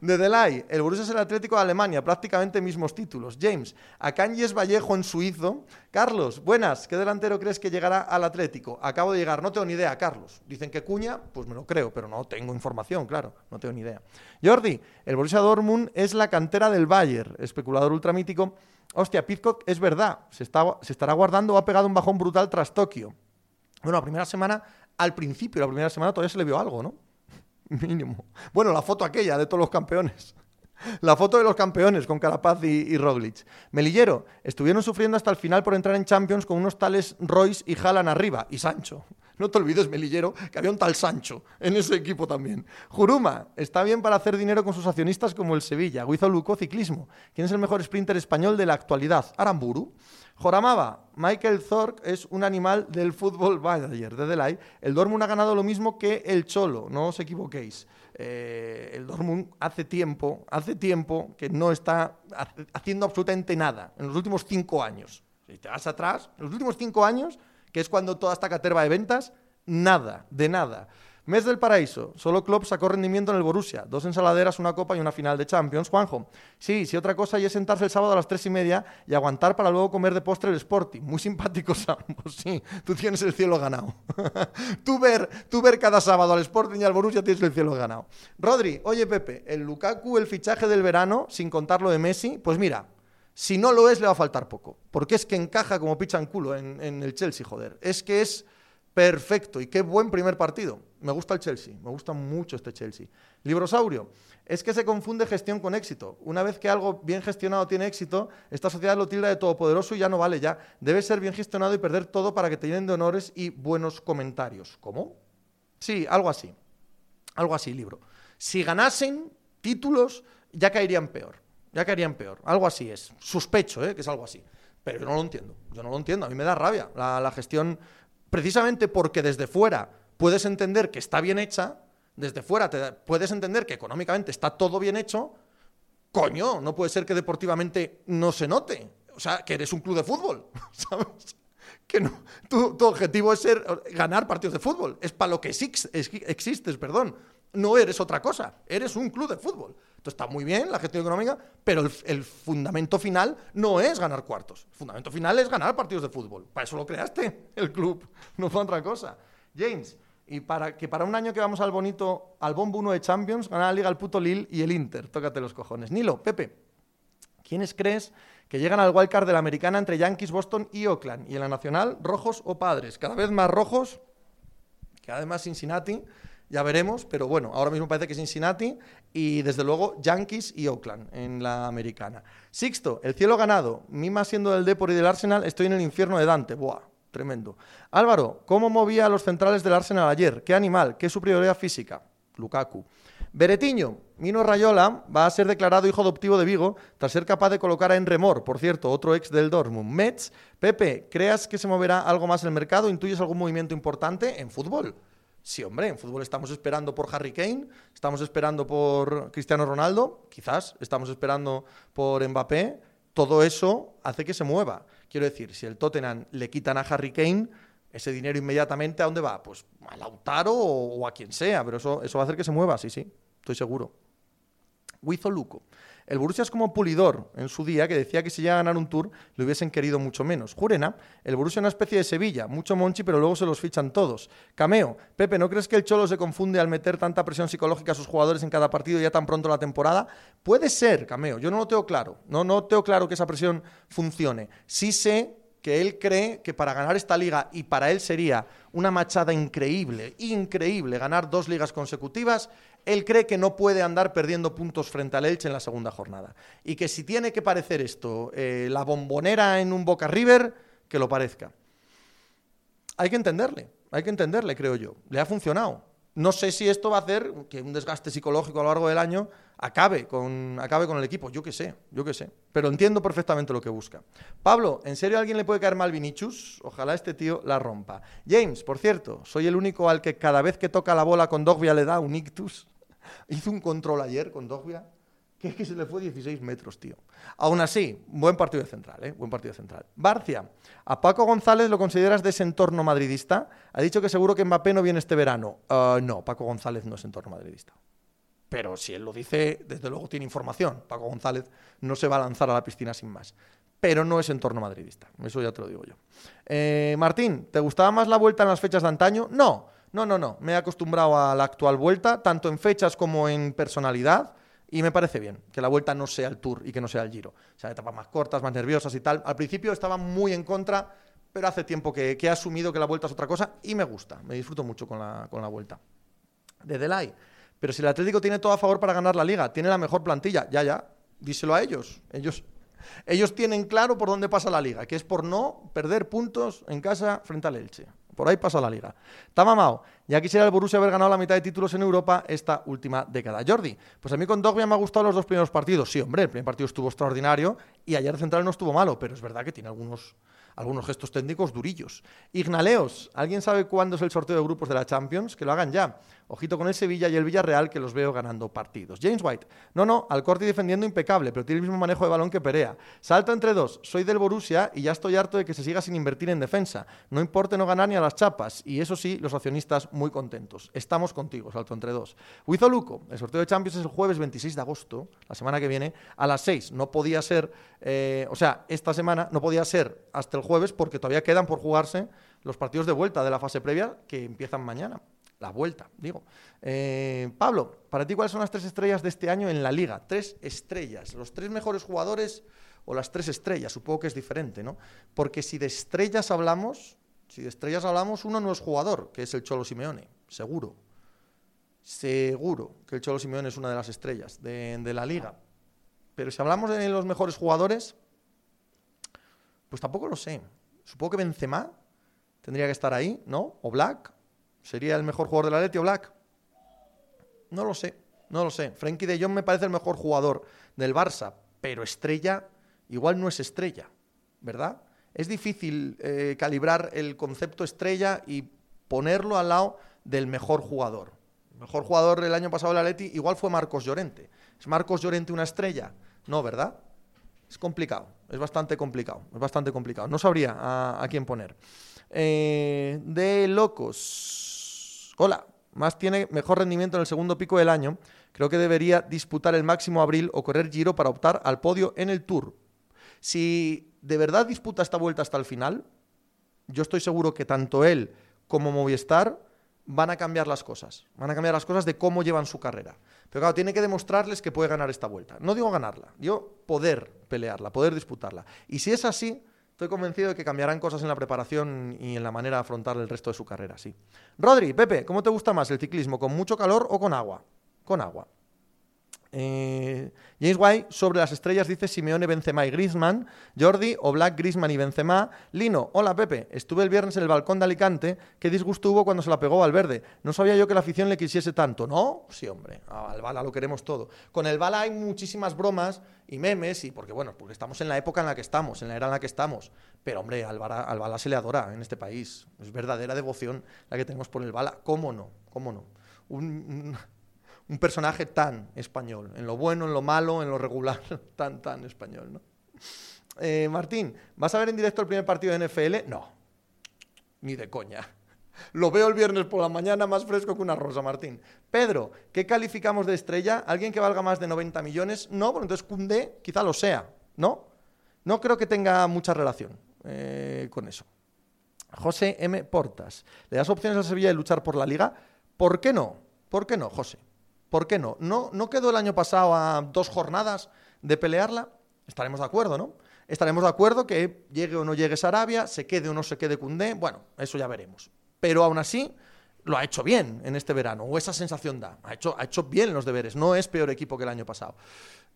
De Delay, el Borussia es el Atlético de Alemania, prácticamente mismos títulos. James, Akanji es Vallejo en suizo. Carlos, buenas, ¿qué delantero crees que llegará al Atlético? Acabo de llegar, no tengo ni idea, Carlos. Dicen que Cuña, pues me lo creo, pero no tengo información, claro, no tengo ni idea. Jordi, el Borussia Dortmund es la cantera del Bayern, especulador ultramítico. Hostia, Pizcock es verdad, se, está, se estará guardando o ha pegado un bajón brutal tras Tokio. Bueno, la primera semana, al principio, la primera semana todavía se le vio algo, ¿no? Mínimo. Bueno, la foto aquella de todos los campeones. La foto de los campeones con Carapaz y, y Roglic. Melillero, estuvieron sufriendo hasta el final por entrar en Champions con unos tales Royce y Haaland arriba. Y Sancho. No te olvides, Melillero, que había un tal Sancho en ese equipo también. Juruma, está bien para hacer dinero con sus accionistas como el Sevilla. Guizo Luco, ciclismo. ¿Quién es el mejor sprinter español de la actualidad? Aramburu. Joramaba, Michael Zorc es un animal del fútbol manager de Delay. El Dortmund ha ganado lo mismo que el Cholo, no os equivoquéis. Eh, el Dortmund hace tiempo, hace tiempo que no está haciendo absolutamente nada en los últimos cinco años. Si te vas atrás, en los últimos cinco años, que es cuando toda esta caterva de ventas, nada, de nada. Mes del paraíso, solo Klopp sacó rendimiento en el Borussia, dos ensaladeras, una copa y una final de Champions. Juanjo, sí, sí, otra cosa y es sentarse el sábado a las tres y media y aguantar para luego comer de postre el Sporting. Muy simpáticos ambos, sí, tú tienes el cielo ganado. tú, ver, tú ver cada sábado al Sporting y al Borussia tienes el cielo ganado. Rodri, oye Pepe, el Lukaku, el fichaje del verano, sin contar lo de Messi, pues mira, si no lo es, le va a faltar poco. Porque es que encaja como pichan culo en, en el Chelsea, joder. Es que es perfecto y qué buen primer partido. Me gusta el Chelsea, me gusta mucho este Chelsea. Librosaurio, es que se confunde gestión con éxito. Una vez que algo bien gestionado tiene éxito, esta sociedad lo tilda de todopoderoso y ya no vale ya. Debe ser bien gestionado y perder todo para que te llenen de honores y buenos comentarios. ¿Cómo? Sí, algo así. Algo así, libro. Si ganasen títulos, ya caerían peor. Ya caerían peor. Algo así es. Sospecho, ¿eh? que es algo así. Pero yo no lo entiendo. Yo no lo entiendo. A mí me da rabia la, la gestión, precisamente porque desde fuera puedes entender que está bien hecha, desde fuera te puedes entender que económicamente está todo bien hecho, coño, no puede ser que deportivamente no se note. O sea, que eres un club de fútbol, ¿sabes? Que no, tu, objetivo es ser, ganar partidos de fútbol. Es para lo que exis- ex- existes, perdón. No eres otra cosa, eres un club de fútbol. Entonces está muy bien la gestión económica, pero el, el fundamento final no es ganar cuartos. El fundamento final es ganar partidos de fútbol. Para eso lo creaste, el club, no fue otra cosa. James, y para que para un año que vamos al bonito, al bombo 1 de Champions, ganar la liga el puto Lille y el Inter. Tócate los cojones. Nilo, Pepe, ¿quiénes crees que llegan al wildcard de la americana entre Yankees, Boston y Oakland? Y en la nacional, rojos o padres. Cada vez más rojos, que además Cincinnati ya veremos, pero bueno, ahora mismo parece que Cincinnati y desde luego Yankees y Oakland en la americana. Sixto, el cielo ganado, Mima siendo del Depor y del Arsenal, estoy en el infierno de Dante, buah, tremendo. Álvaro, ¿cómo movía a los centrales del Arsenal ayer? ¿Qué animal? ¿Qué superioridad física? Lukaku. Beretiño, Mino Rayola va a ser declarado hijo adoptivo de Vigo tras ser capaz de colocar a Enremor, por cierto, otro ex del Dortmund. Mets, Pepe, ¿creas que se moverá algo más el mercado? ¿Intuyes algún movimiento importante en fútbol? Sí, hombre, en fútbol estamos esperando por Harry Kane, estamos esperando por Cristiano Ronaldo, quizás estamos esperando por Mbappé. Todo eso hace que se mueva. Quiero decir, si el Tottenham le quitan a Harry Kane, ese dinero inmediatamente a dónde va? Pues a Lautaro o, a quien sea, pero eso, eso va a hacer que se mueva, sí, sí, estoy seguro. Wizo Luco. El Borussia es como Pulidor en su día, que decía que si llega a ganar un tour le hubiesen querido mucho menos. Jurena, el Borussia es una especie de Sevilla, mucho Monchi, pero luego se los fichan todos. Cameo, Pepe, ¿no crees que el Cholo se confunde al meter tanta presión psicológica a sus jugadores en cada partido ya tan pronto la temporada? Puede ser, Cameo, yo no lo tengo claro. No, no tengo claro que esa presión funcione. Sí sé que él cree que para ganar esta liga, y para él sería una machada increíble, increíble, ganar dos ligas consecutivas, él cree que no puede andar perdiendo puntos frente al Elche en la segunda jornada. Y que si tiene que parecer esto eh, la bombonera en un Boca River, que lo parezca. Hay que entenderle, hay que entenderle, creo yo. Le ha funcionado. No sé si esto va a hacer que un desgaste psicológico a lo largo del año acabe con, acabe con el equipo. Yo qué sé, yo qué sé. Pero entiendo perfectamente lo que busca. Pablo, ¿en serio a alguien le puede caer mal Vinicius? Ojalá este tío la rompa. James, por cierto, soy el único al que cada vez que toca la bola con Dogbia le da un ictus. Hizo un control ayer con Dogbia que es que se le fue 16 metros, tío. Aún así, buen partido de central, ¿eh? Buen partido central. Barcia, ¿a Paco González lo consideras de ese entorno madridista? Ha dicho que seguro que Mbappé no viene este verano. Uh, no, Paco González no es entorno madridista. Pero si él lo dice, desde luego tiene información. Paco González no se va a lanzar a la piscina sin más. Pero no es entorno madridista. Eso ya te lo digo yo. Eh, Martín, ¿te gustaba más la vuelta en las fechas de antaño? No, no, no, no. Me he acostumbrado a la actual vuelta, tanto en fechas como en personalidad. Y me parece bien que la vuelta no sea el Tour y que no sea el Giro. O sea, etapas más cortas, más nerviosas y tal. Al principio estaba muy en contra, pero hace tiempo que, he asumido que la vuelta es otra cosa y me gusta. Me disfruto mucho con la, con la vuelta. De Delay. Pero si el Atlético tiene todo a favor para ganar la liga, tiene la mejor plantilla, ya, ya, díselo a ellos. Ellos, ellos tienen claro por dónde pasa la liga, que es por no perder puntos en casa frente al Elche. Por ahí pasa la liga. Tamamao, ya quisiera el Borussia haber ganado la mitad de títulos en Europa esta última década. Jordi, pues a mí con Dogbia me ha gustado los dos primeros partidos. Sí, hombre, el primer partido estuvo extraordinario y ayer central no estuvo malo, pero es verdad que tiene algunos algunos gestos técnicos durillos. Ignaleos, ¿alguien sabe cuándo es el sorteo de grupos de la Champions? Que lo hagan ya. Ojito con el Sevilla y el Villarreal, que los veo ganando partidos. James White, no, no, al corte defendiendo impecable, pero tiene el mismo manejo de balón que Perea. Salto entre dos, soy del Borussia y ya estoy harto de que se siga sin invertir en defensa. No importa no ganar ni a las chapas. Y eso sí, los accionistas muy contentos. Estamos contigo, salto entre dos. Luco, el sorteo de Champions es el jueves 26 de agosto, la semana que viene, a las 6. No podía ser, eh, o sea, esta semana no podía ser hasta el jueves porque todavía quedan por jugarse los partidos de vuelta de la fase previa que empiezan mañana. La vuelta, digo. Eh, Pablo, para ti, ¿cuáles son las tres estrellas de este año en la liga? Tres estrellas. Los tres mejores jugadores o las tres estrellas. Supongo que es diferente, ¿no? Porque si de estrellas hablamos, si de estrellas hablamos, uno no es jugador, que es el Cholo Simeone, seguro. Seguro que el Cholo Simeone es una de las estrellas de, de la liga. Pero si hablamos de los mejores jugadores, pues tampoco lo sé. Supongo que Benzema tendría que estar ahí, ¿no? O Black. ¿Sería el mejor jugador del Atleti o Black? No lo sé, no lo sé. Frankie de Jong me parece el mejor jugador del Barça, pero estrella igual no es estrella, ¿verdad? Es difícil eh, calibrar el concepto estrella y ponerlo al lado del mejor jugador. El mejor jugador del año pasado del Atleti igual fue Marcos Llorente. ¿Es Marcos Llorente una estrella? No, ¿verdad? Es complicado, es bastante complicado, es bastante complicado. No sabría a, quién poner. Eh, de locos. Hola, más tiene mejor rendimiento en el segundo pico del año. Creo que debería disputar el máximo abril o correr giro para optar al podio en el Tour. Si de verdad disputa esta vuelta hasta el final, yo estoy seguro que tanto él como Movistar van a cambiar las cosas. Van a cambiar las cosas de cómo llevan su carrera. Pero claro, tiene que demostrarles que puede ganar esta vuelta. No digo ganarla, digo poder pelearla, poder disputarla. Y si es así, Estoy convencido de que cambiarán cosas en la preparación y en la manera de afrontar el resto de su carrera, sí. Rodri, Pepe, ¿cómo te gusta más el ciclismo? ¿Con mucho calor o con agua? Con agua. Eh, James White sobre las estrellas dice Simeone, Benzema y Griezmann. Jordi, o Black, Griezmann y Benzema. Lino, hola Pepe, estuve el viernes en el balcón de Alicante. Qué disgusto hubo cuando se la pegó Valverde. No sabía yo que la afición le quisiese tanto. ¿No? Sí, hombre, al Bala lo queremos todo. Con el Bala hay muchísimas bromas y memes, y porque bueno, porque estamos en la época en la que estamos, en la era en la que estamos. Pero hombre, al Bala, al Bala se le adora en este país. Es verdadera devoción la que tenemos por el Bala. ¿Cómo no? ¿Cómo no? un personaje tan español, en lo bueno, en lo malo, en lo regular, tan, tan español, ¿no? Eh, Martín, ¿vas a ver en directo el primer partido de NFL? No, ni de coña. Lo veo el viernes por la mañana más fresco que una rosa, Martín. Pedro, ¿qué calificamos de estrella? ¿Alguien que valga más de 90 millones? No, bueno, entonces Cundé quizá lo sea, ¿no? No creo que tenga mucha relación eh, con eso. José M. Portas, ¿le das opciones a Sevilla de luchar por la liga? ¿Por qué no? ¿Por qué no, José? ¿Por qué no? ¿No, no quedó el año pasado a dos jornadas de pelearla? Estaremos de acuerdo, ¿no? Estaremos de acuerdo que llegue o no llegue Sarabia, se quede o no se quede Cundé, bueno, eso ya veremos. Pero aún así, lo ha hecho bien en este verano, o esa sensación da. Ha hecho, ha hecho bien los deberes, no es peor equipo que el año pasado.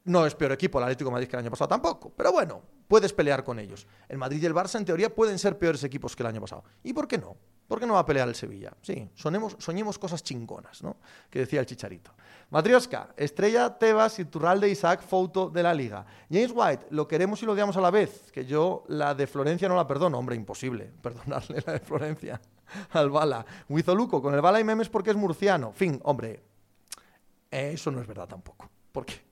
No es peor equipo el Atlético de Madrid que el año pasado tampoco, pero bueno, puedes pelear con ellos. El Madrid y el Barça, en teoría, pueden ser peores equipos que el año pasado. ¿Y por qué no? ¿Por qué no va a pelear el Sevilla? Sí, soñemos cosas chingonas, ¿no? Que decía el Chicharito. Matrioska, Estrella, Tebas y Turralde, Isaac, foto de la Liga. James White, lo queremos y lo odiamos a la vez. Que yo la de Florencia no la perdono. Hombre, imposible perdonarle la de Florencia al Bala. Huizoluco, con el Bala y memes porque es murciano. Fin, hombre, eso no es verdad tampoco. ¿Por qué?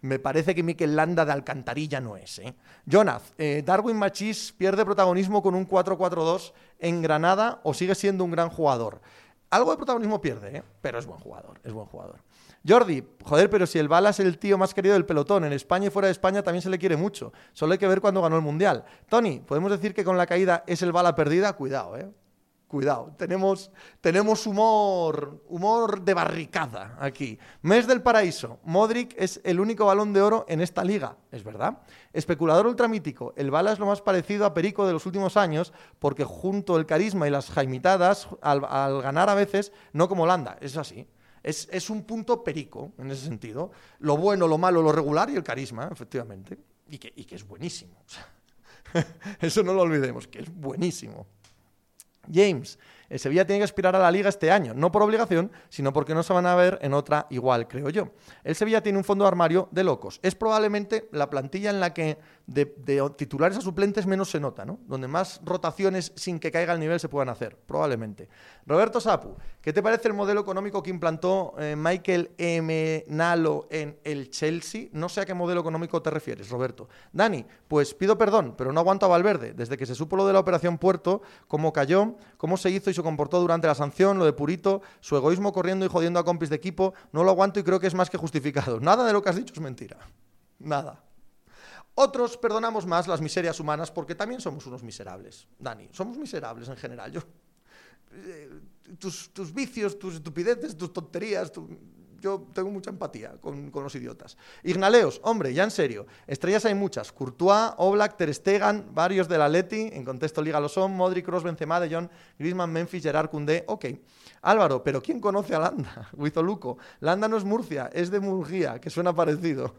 Me parece que Mikel Landa de Alcantarilla no es. ¿eh? Jonath, eh, Darwin Machís pierde protagonismo con un 4-4-2 en Granada o sigue siendo un gran jugador. Algo de protagonismo pierde, ¿eh? pero es buen jugador, es buen jugador. Jordi, joder, pero si el Bala es el tío más querido del pelotón, en España y fuera de España también se le quiere mucho. Solo hay que ver cuando ganó el Mundial. Tony, ¿podemos decir que con la caída es el Bala perdida? Cuidado, ¿eh? Cuidado, tenemos, tenemos humor, humor de barricada aquí. Mes del paraíso. Modric es el único balón de oro en esta liga. Es verdad. Especulador ultramítico. El Bala es lo más parecido a Perico de los últimos años porque junto el carisma y las jaimitadas, al, ganar a veces, no como Landa. Es así. Es, es, un punto perico en ese sentido. Lo bueno, lo malo, lo regular y el carisma, efectivamente. Y que, y que es buenísimo. Eso no lo olvidemos, que es buenísimo. James, el Sevilla tiene que aspirar a la liga este año, no por obligación, sino porque no se van a ver en otra igual, creo yo. El Sevilla tiene un fondo armario de locos. Es probablemente la plantilla en la que de, titulares a suplentes menos se nota, ¿no? Donde más rotaciones sin que caiga el nivel se puedan hacer, probablemente. Roberto Sapu, ¿qué te parece el modelo económico que implantó eh, Michael M. Nalo en el Chelsea? No sé a qué modelo económico te refieres, Roberto. Dani, pues pido perdón, pero no aguanto a Valverde. Desde que se supo lo de la Operación Puerto, cómo cayó, cómo se hizo y se comportó durante la sanción, lo de Purito, su egoísmo corriendo y jodiendo a compis de equipo, no lo aguanto y creo que es más que justificado. Nada de lo que has dicho es mentira. Nada. Otros perdonamos más las miserias humanas porque también somos unos miserables. Dani, somos miserables en general. Yo, eh, tus, vicios, tus estupideces, tus tonterías, yo tengo mucha empatía con, los idiotas. Ignaleos, hombre, ya en serio. Estrellas hay muchas. Courtois, Oblak, Ter Stegen, varios del Atleti, en contexto Liga lo son, Modric, Kroos, Benzema, De Jong, Griezmann, Memphis, Gerard, Koundé, ok. Álvaro, pero ¿quién conoce a Landa? Luco. Landa no es Murcia, es de Murguía, que suena parecido.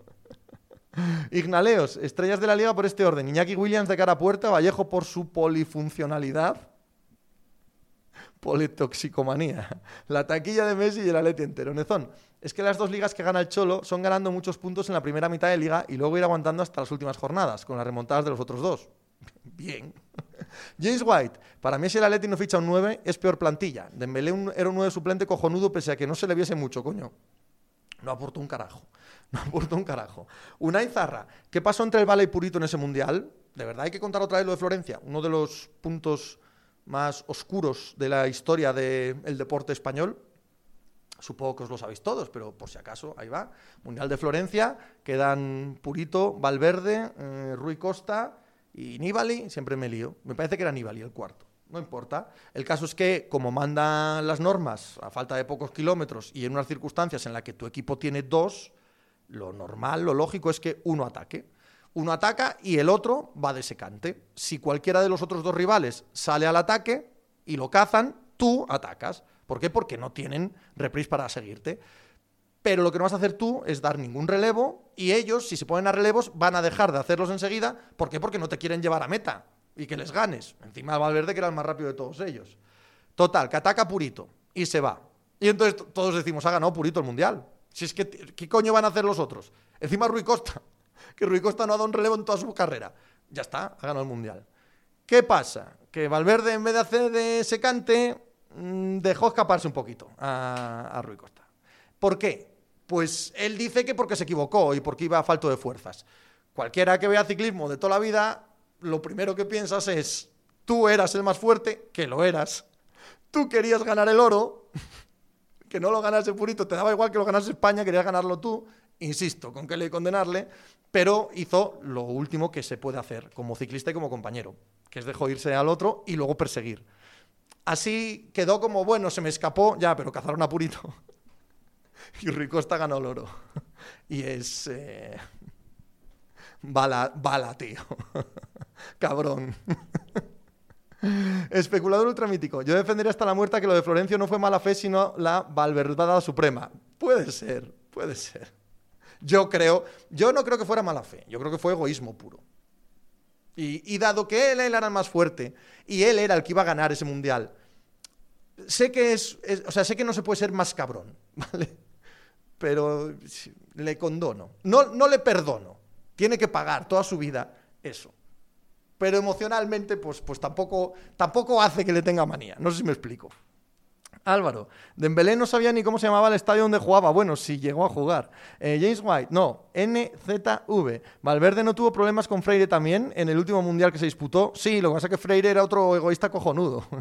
Ignaleos, estrellas de la liga por este orden. Iñaki Williams de cara a puerta, Vallejo por su polifuncionalidad. Politoxicomanía. La taquilla de Messi y el Atleti entero. Nezón, es que las dos ligas que gana el Cholo son ganando muchos puntos en la primera mitad de liga y luego ir aguantando hasta las últimas jornadas, con las remontadas de los otros dos. Bien. James White, para mí si el Atleti no ficha un 9, es peor plantilla. Dembélé era un 9 suplente cojonudo pese a que no se le viese mucho, coño. No aportó un carajo. No aportó un carajo. Unai Zarra, ¿qué pasó entre el Vale y Purito en ese mundial? De verdad hay que contar otra vez lo de Florencia, uno de los puntos más oscuros de la historia del deporte español. Supongo que os lo sabéis todos, pero por si acaso, ahí va. Mundial de Florencia, quedan Purito, Valverde, eh, Rui Costa y Nibali, siempre me lío. Me parece que era Nibali el cuarto. No importa. El caso es que, como mandan las normas, a falta de pocos kilómetros y en unas circunstancias en las que tu equipo tiene dos, lo normal, lo lógico es que uno ataque. Uno ataca y el otro va de secante. Si cualquiera de los otros dos rivales sale al ataque y lo cazan, tú atacas. ¿Por qué? Porque no tienen reprise para seguirte. Pero lo que no vas a hacer tú es dar ningún relevo y ellos, si se ponen a relevos, van a dejar de hacerlos enseguida. ¿Por qué? Porque no te quieren llevar a meta y que les ganes. Encima Valverde, que era el más rápido de todos ellos. Total, que ataca Purito y se va. Y entonces todos decimos, ha ganado Purito el Mundial. Si es que, ¿qué coño van a hacer los otros? Encima Rui Costa, que Rui Costa no ha dado un relevo en toda su carrera. Ya está, ha ganado el Mundial. ¿Qué pasa? Que Valverde, en vez de hacer de secante, mm, dejó escaparse un poquito a, a Rui Costa. ¿Por qué? Pues él dice que porque se equivocó y porque iba a falto de fuerzas. Cualquiera que vea ciclismo de toda la vida, lo primero que piensas es, tú eras el más fuerte, que lo eras. Tú querías ganar el oro, que no lo ganase Purito, te daba igual que lo ganase España, querías ganarlo tú. Insisto, con qué le condenarle, pero hizo lo último que se puede hacer como ciclista y como compañero, que es dejó irse al otro y luego perseguir. Así quedó como, bueno, se me escapó, ya, pero cazaron a Purito. y Rui Costa ganó el oro. y es... Eh... Bala, bala, tío. Cabrón. Especulador ultramítico. Yo defendería hasta la muerte que lo de Florencio no fue mala fe, sino la valverdada suprema. Puede ser, puede ser. Yo creo, yo no creo que fuera mala fe, yo creo que fue egoísmo puro. Y, dado que él, era el más fuerte y él era el que iba a ganar ese mundial, sé que es, o sea, sé que no se puede ser más cabrón, ¿vale? Pero le condono. No, no le perdono. Tiene que pagar toda su vida eso pero emocionalmente pues, pues tampoco, tampoco hace que le tenga manía. No sé si me explico. Álvaro, Dembélé no sabía ni cómo se llamaba el estadio donde jugaba. Bueno, si llegó a jugar. Eh, James White, no. NZV. Valverde no tuvo problemas con Freire también en el último mundial que se disputó. Sí, lo que pasa es que Freire era otro egoísta cojonudo.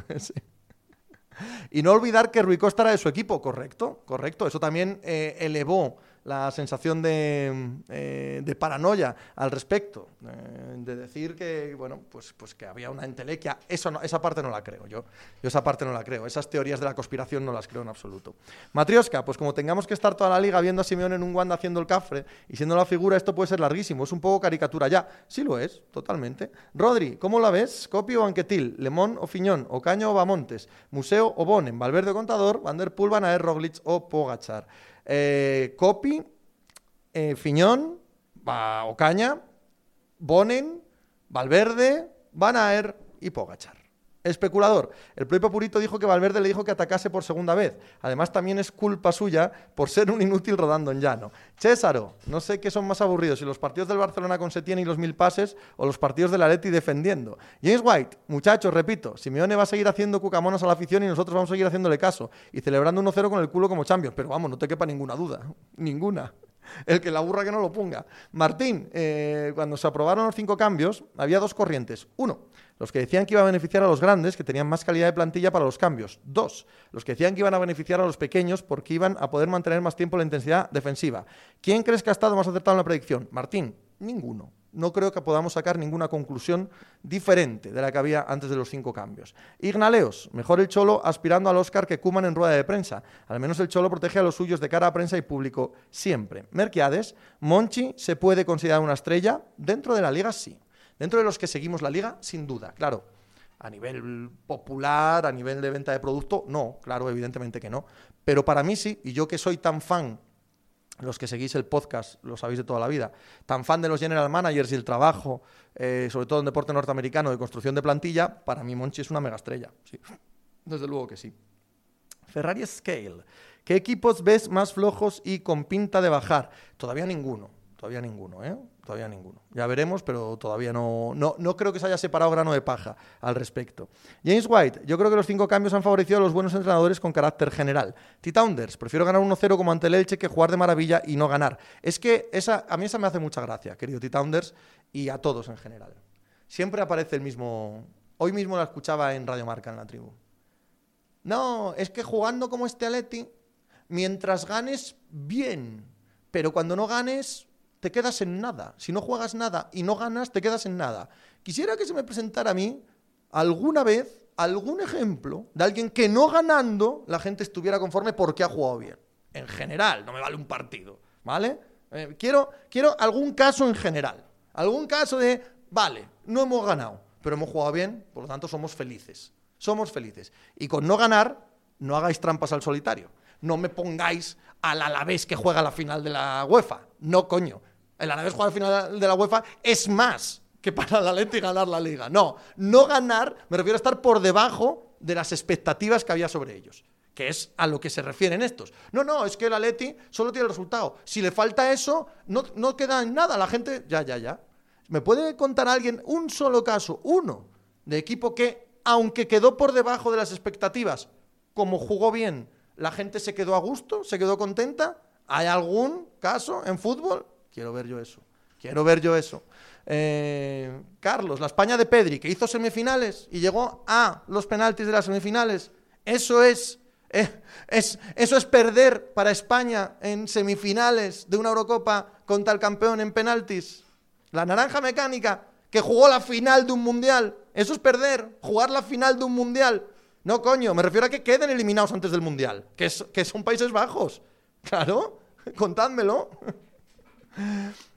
Y no olvidar que Rui Costa era de su equipo, correcto, correcto. Eso también eh, elevó la sensación de, eh, de paranoia al respecto, eh, de decir que, bueno, pues, pues que había una entelequia. Eso no, esa parte no la creo, yo, yo esa parte no la creo. Esas teorías de la conspiración no las creo en absoluto. Matrioska, pues como tengamos que estar toda la liga viendo a Simeone en un Wanda haciendo el cafre y siendo la figura, esto puede ser larguísimo. Es un poco caricatura ya. Sí lo es, totalmente. Rodri, ¿cómo la ves? ¿Copio o Anquetil? ¿Lemón o Fiñón? ¿Ocaño o Bamontes? ¿Museo o Bonen? ¿Valverde Contador? ¿Van der Poel, Roglic o Pogachar? Eh, Copy, eh, Fiñón, Ocaña, Bonen, Valverde, Van Aer y Pogachar. Especulador. El propio Purito dijo que Valverde le dijo que atacase por segunda vez. Además, también es culpa suya por ser un inútil rodando en llano. Césaro, no sé qué son más aburridos, si los partidos del Barcelona con Setién y los mil pases o los partidos del Atleti defendiendo. James White, muchachos, repito, Simeone va a seguir haciendo cucamonas a la afición y nosotros vamos a seguir haciéndole caso y celebrando 1-0 con el culo como Champions. Pero vamos, no te quepa ninguna duda. Ninguna. El que la burra que no lo ponga. Martín, eh, cuando se aprobaron los cinco cambios, había dos corrientes. Uno, los que decían que iba a beneficiar a los grandes, que tenían más calidad de plantilla para los cambios. Dos, los que decían que iban a beneficiar a los pequeños porque iban a poder mantener más tiempo la intensidad defensiva. ¿Quién crees que ha estado más acertado en la predicción? Martín, ninguno no creo que podamos sacar ninguna conclusión diferente de la que había antes de los cinco cambios. Ignaleos, mejor el Cholo aspirando al Oscar que Cuman en rueda de prensa. Al menos el Cholo protege a los suyos de cara a prensa y público siempre. Merquiades, Monchi se puede considerar una estrella. Dentro de la liga, sí. Dentro de los que seguimos la liga, sin duda, claro. A nivel popular, a nivel de venta de producto, no, claro, evidentemente que no. Pero para mí sí, y yo que soy tan fan los que seguís el podcast lo sabéis de toda la vida, tan fan de los general managers y el trabajo, eh, sobre todo en deporte norteamericano, de construcción de plantilla, para mí Monchi es una mega estrella. Sí. Desde luego que sí. Ferrari Scale. ¿Qué equipos ves más flojos y con pinta de bajar? Todavía ninguno, todavía ninguno, ¿eh? Todavía ninguno. Ya veremos, pero todavía no, no, no creo que se haya separado grano de paja al respecto. James White, yo creo que los cinco cambios han favorecido a los buenos entrenadores con carácter general. T-Tounders, prefiero ganar 1-0 como ante el Elche que jugar de maravilla y no ganar. Es que esa, a mí esa me hace mucha gracia, querido T-Tounders, y a todos en general. Siempre aparece el mismo... Hoy mismo la escuchaba en Radio Marca en la tribu. No, es que jugando como este Aleti, mientras ganes, bien. Pero cuando no ganes, te quedas en nada. Si no juegas nada y no ganas, te quedas en nada. Quisiera que se me presentara a mí alguna vez algún ejemplo de alguien que no ganando la gente estuviera conforme porque ha jugado bien. En general, no me vale un partido, ¿vale? Eh, quiero, quiero algún caso en general. Algún caso de, vale, no hemos ganado, pero hemos jugado bien, por lo tanto somos felices. Somos felices. Y con no ganar, no hagáis trampas al solitario. No me pongáis al Alavés que juega la final de la UEFA. No, coño. El Alavés juega la final de la UEFA es más que para el Atleti ganar la liga. No, no ganar, me refiero a estar por debajo de las expectativas que había sobre ellos que es a lo que se refieren estos. No, no, es que el Atleti solo tiene el resultado. Si le falta eso, no, no queda en nada. La gente, ya, ya, ya. ¿Me puede contar alguien un solo caso, uno, de equipo que, aunque quedó por debajo de las expectativas, como jugó bien, la gente se quedó a gusto, se quedó contenta? ¿Hay algún caso en fútbol? Quiero ver yo eso. Quiero ver yo eso. Eh, Carlos, la España de Pedri, que hizo semifinales y llegó a los penaltis de las semifinales. Eso es, eh, es, eso es perder para España en semifinales de una Eurocopa contra el campeón en penaltis. La naranja mecánica, que jugó la final de un mundial. Eso es perder, jugar la final de un mundial. No, coño, me refiero a que queden eliminados antes del mundial, que, que son Países Bajos. Claro, contádmelo.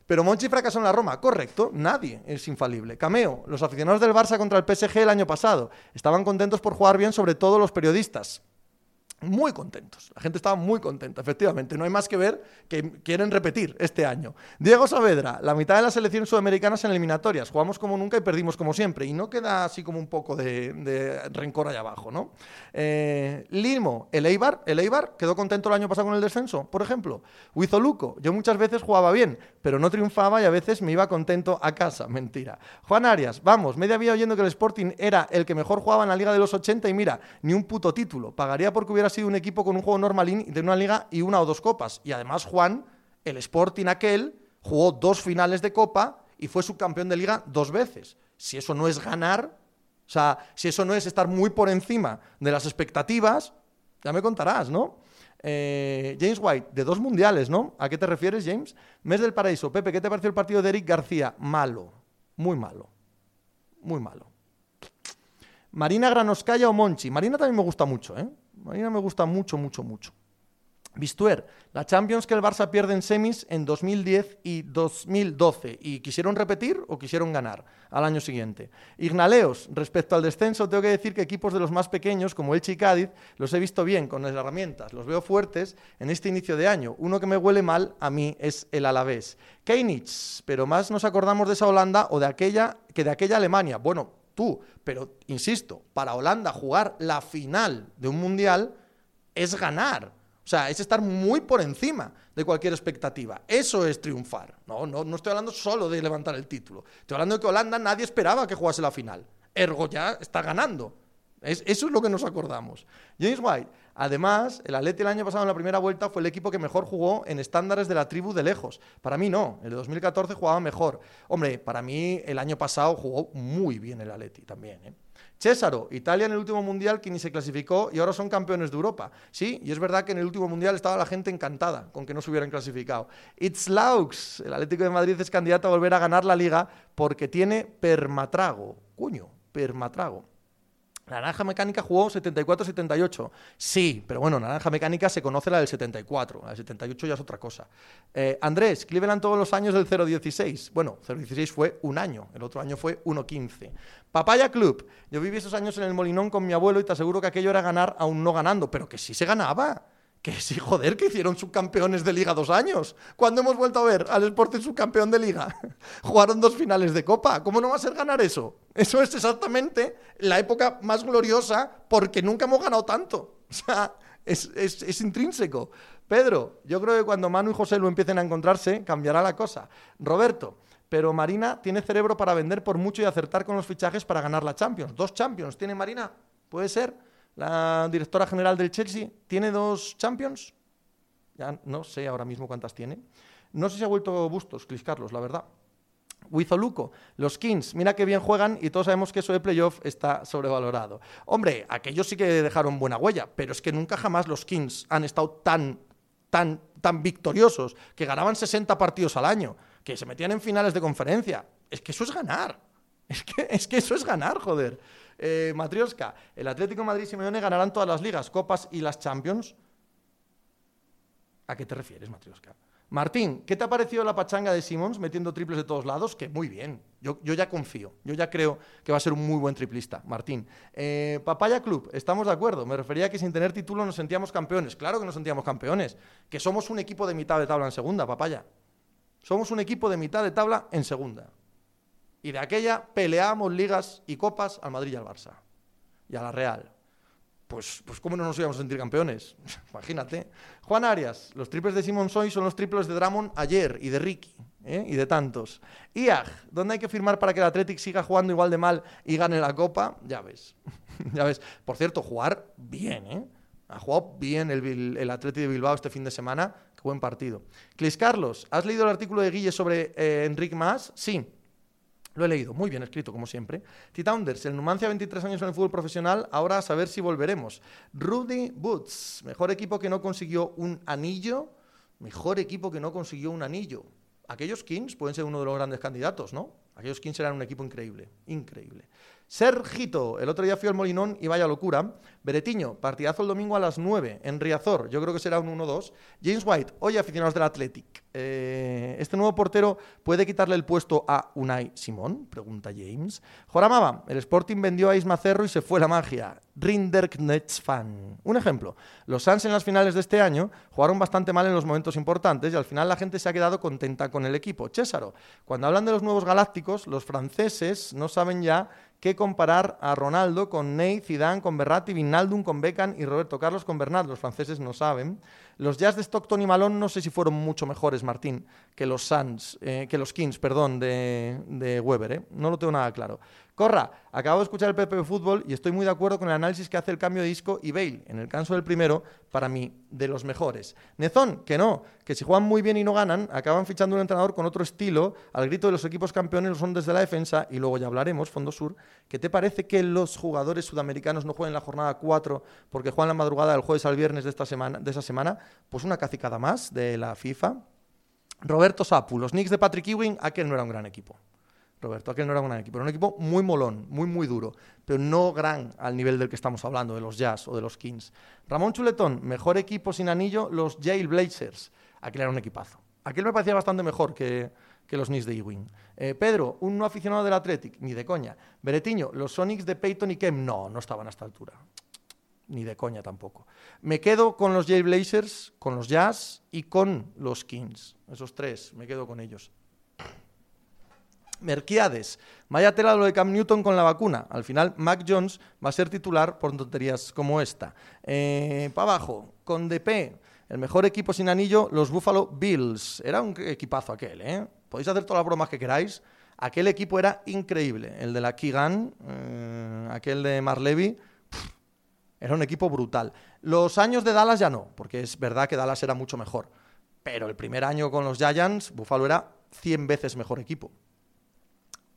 Pero Monchi fracasó en la Roma. Correcto, nadie es infalible. Cameo, los aficionados del Barça contra el PSG el año pasado estaban contentos por jugar bien, sobre todo los periodistas muy contentos. La gente estaba muy contenta, efectivamente. No hay más que ver que quieren repetir este año. Diego Saavedra, la mitad de las selecciones sudamericanas en eliminatorias. Jugamos como nunca y perdimos como siempre. Y no queda así como un poco de, rencor allá abajo, ¿no? Eh, Limo, el Eibar, el Eibar quedó contento el año pasado con el descenso, por ejemplo. Huizoluco, yo muchas veces jugaba bien, pero no triunfaba y a veces me iba contento a casa. Mentira. Juan Arias, vamos, media vida oyendo que el Sporting era el que mejor jugaba en la Liga de los 80 y mira, ni un puto título. Pagaría porque hubiera sido un equipo con un juego normalín de una liga y una o dos copas. Y además Juan, el Sporting aquel, jugó dos finales de copa y fue subcampeón de liga dos veces. Si eso no es ganar, o sea, si eso no es estar muy por encima de las expectativas, ya me contarás, ¿no? Eh, James White, de dos mundiales, ¿no? ¿A qué te refieres, James? Mes del Paraíso. Pepe, ¿qué te pareció el partido de Eric García? Malo, muy malo, muy malo. Marina Granoscaya o Monchi. Marina también me gusta mucho, ¿eh? Marina me gusta mucho, mucho, mucho. Bistuer, la Champions que el Barça pierde en semis en 2010 y 2012. ¿Y quisieron repetir o quisieron ganar al año siguiente? Ignaleos, respecto al descenso, tengo que decir que equipos de los más pequeños, como el y Cádiz, los he visto bien con las herramientas, los veo fuertes en este inicio de año. Uno que me huele mal a mí es el Alavés. Keinitz, pero más nos acordamos de esa Holanda o de aquella que de aquella Alemania. Bueno, tú. Pero, insisto, para Holanda jugar la final de un mundial es ganar. O sea, es estar muy por encima de cualquier expectativa. Eso es triunfar. No, no, no estoy hablando solo de levantar el título. Estoy hablando de que Holanda nadie esperaba que jugase la final. Ergo ya está ganando. eso es lo que nos acordamos. James White, Además, el Atleti el año pasado en la primera vuelta fue el equipo que mejor jugó en estándares de la tribu de lejos. Para mí no, el de 2014 jugaba mejor. Hombre, para mí el año pasado jugó muy bien el Atleti también. ¿eh? Césaro, Italia en el último mundial que ni se clasificó y ahora son campeones de Europa. Sí, y es verdad que en el último mundial estaba la gente encantada con que no se hubieran clasificado. It's Laux, el Atlético de Madrid es candidato a volver a ganar la liga porque tiene permatrago. Cuño, permatrago. Naranja Mecánica jugó 74-78. Sí, pero bueno, Naranja Mecánica se conoce la del 74. La del 78 ya es otra cosa. Eh, Andrés, Cleveland todos los años del 0-16. Bueno, 0-16 fue un año, el otro año fue 1-15. Papaya Club. Yo viví esos años en el Molinón con mi abuelo y te aseguro que aquello era ganar aún no ganando, pero que sí se ganaba. Que sí, joder, que hicieron subcampeones de liga dos años. ¿Cuándo hemos vuelto a ver al Sporting subcampeón de liga? Jugaron dos finales de copa. ¿Cómo no va a ser ganar eso? Eso es exactamente la época más gloriosa porque nunca hemos ganado tanto. O sea, es, es intrínseco. Pedro, yo creo que cuando Manu y José lo empiecen a encontrarse, cambiará la cosa. Roberto, pero Marina tiene cerebro para vender por mucho y acertar con los fichajes para ganar la Champions. Dos Champions tiene Marina, puede ser la directora general del Chelsea, ¿tiene dos Champions? Ya no sé ahora mismo cuántas tiene. No sé si ha vuelto Bustos, Clis Carlos, la verdad. Wizoluco, los Kings, mira qué bien juegan y todos sabemos que eso de playoff está sobrevalorado. Hombre, aquellos sí que dejaron buena huella, pero es que nunca jamás los Kings han estado tan, tan, tan victoriosos, que ganaban 60 partidos al año, que se metían en finales de conferencia. Es que eso es ganar. Es que, es que eso es ganar, joder. Eh, Matrioska, el Atlético Madrid y Simeone ganarán todas las ligas, copas y las Champions. ¿A qué te refieres, Matrioska? Martín, ¿qué te ha parecido la pachanga de Simons metiendo triples de todos lados? Que muy bien. Yo, yo ya confío. Yo ya creo que va a ser un muy buen triplista. Martín. Eh, Papaya Club, estamos de acuerdo. Me refería que sin tener título nos sentíamos campeones. Claro que nos sentíamos campeones. Que somos un equipo de mitad de tabla en segunda, Papaya. Somos un equipo de mitad de tabla en segunda. Y de aquella peleamos ligas y copas al Madrid y al Barça. Y a la Real pues, pues cómo no nos íbamos a sentir campeones. Imagínate. Juan Arias, los triples de Simon Soy son los triples de Dramon ayer y de Ricky ¿eh? y de tantos. IAG, ¿dónde hay que firmar para que el Athletic siga jugando igual de mal y gane la Copa? Ya ves. ya ves. Por cierto, jugar bien, ¿eh? Ha jugado bien el, el Athletic de Bilbao este fin de semana. Qué buen partido. Clis Carlos, ¿has leído el artículo de Guille sobre eh, Mas? Sí. Lo he leído, muy bien escrito, como siempre. Titaunders, el Numancia 23 años en el fútbol profesional, ahora a saber si volveremos. Rudy Boots, mejor equipo que no consiguió un anillo, mejor equipo que no consiguió un anillo. Aquellos Kings pueden ser uno de los grandes candidatos, ¿no? Aquellos Kings eran un equipo increíble, increíble. Sergito, el otro día fui al Molinón y vaya locura. Beretiño, partidazo el domingo a las 9 en Riazor, yo creo que será un 1-2. James White, oye aficionados del Athletic, eh, ¿este nuevo portero puede quitarle el puesto a Unai Simón? Pregunta James. Joramaba, el Sporting vendió a Isma Cerro y se fue la magia. fan. Un ejemplo, los Suns en las finales de este año jugaron bastante mal en los momentos importantes y al final la gente se ha quedado contenta con el equipo. Césaro, cuando hablan de los nuevos galácticos, los franceses no saben ya que comparar a Ronaldo con Ney, Zidane, con Berratti, Vinaldum, con Beckham y Roberto Carlos con Bernat. Los franceses no saben. Los Jazz de Stockton y Malone no sé si fueron mucho mejores, Martín, que los Suns, eh, que los Kings, perdón, de, de Weber. ¿eh? No lo tengo nada claro. Corra, acabo de escuchar el PP Fútbol y estoy muy de acuerdo con el análisis que hace el cambio de disco y Bale, en el caso del primero, para mí, de los mejores. Nezón, que no, que si juegan muy bien y no ganan, acaban fichando un entrenador con otro estilo, al grito de los equipos campeones son desde la defensa, y luego ya hablaremos, Fondo Sur, ¿qué te parece que los jugadores sudamericanos no jueguen la jornada 4 porque juegan la madrugada del jueves al viernes de, esta semana, de esa semana? Pues una cacicada más de la FIFA. Roberto Sapu, los Knicks de Patrick Ewing, aquel no era un gran equipo. Roberto, aquel no era un gran equipo, era un equipo muy molón, muy, muy duro, pero no gran al nivel del que estamos hablando, de los Jazz o de los Kings. Ramón Chuletón, mejor equipo sin anillo, los Yale Blazers. Aquel era un equipazo. Aquel me parecía bastante mejor que, los Knicks de Ewing. Eh, Pedro, un no aficionado del Athletic, ni de coña. Beretiño, los Sonics de Peyton y Kem, no, no estaban a esta altura. Ni de coña tampoco. Me quedo con los Yale Blazers, con los Jazz y con los Kings. Esos tres, me quedo con ellos. Merquiades, vaya tela lo de Cam Newton con la vacuna. Al final, Mac Jones va a ser titular por tonterías como esta. Eh, Para abajo, con DP, el mejor equipo sin anillo, los Buffalo Bills. Era un equipazo aquel, ¿eh? Podéis hacer todas las bromas que queráis. Aquel equipo era increíble. El de la Keegan, eh, aquel de Marlevy, era un equipo brutal. Los años de Dallas ya no, porque es verdad que Dallas era mucho mejor. Pero el primer año con los Giants, Buffalo era 100 veces mejor equipo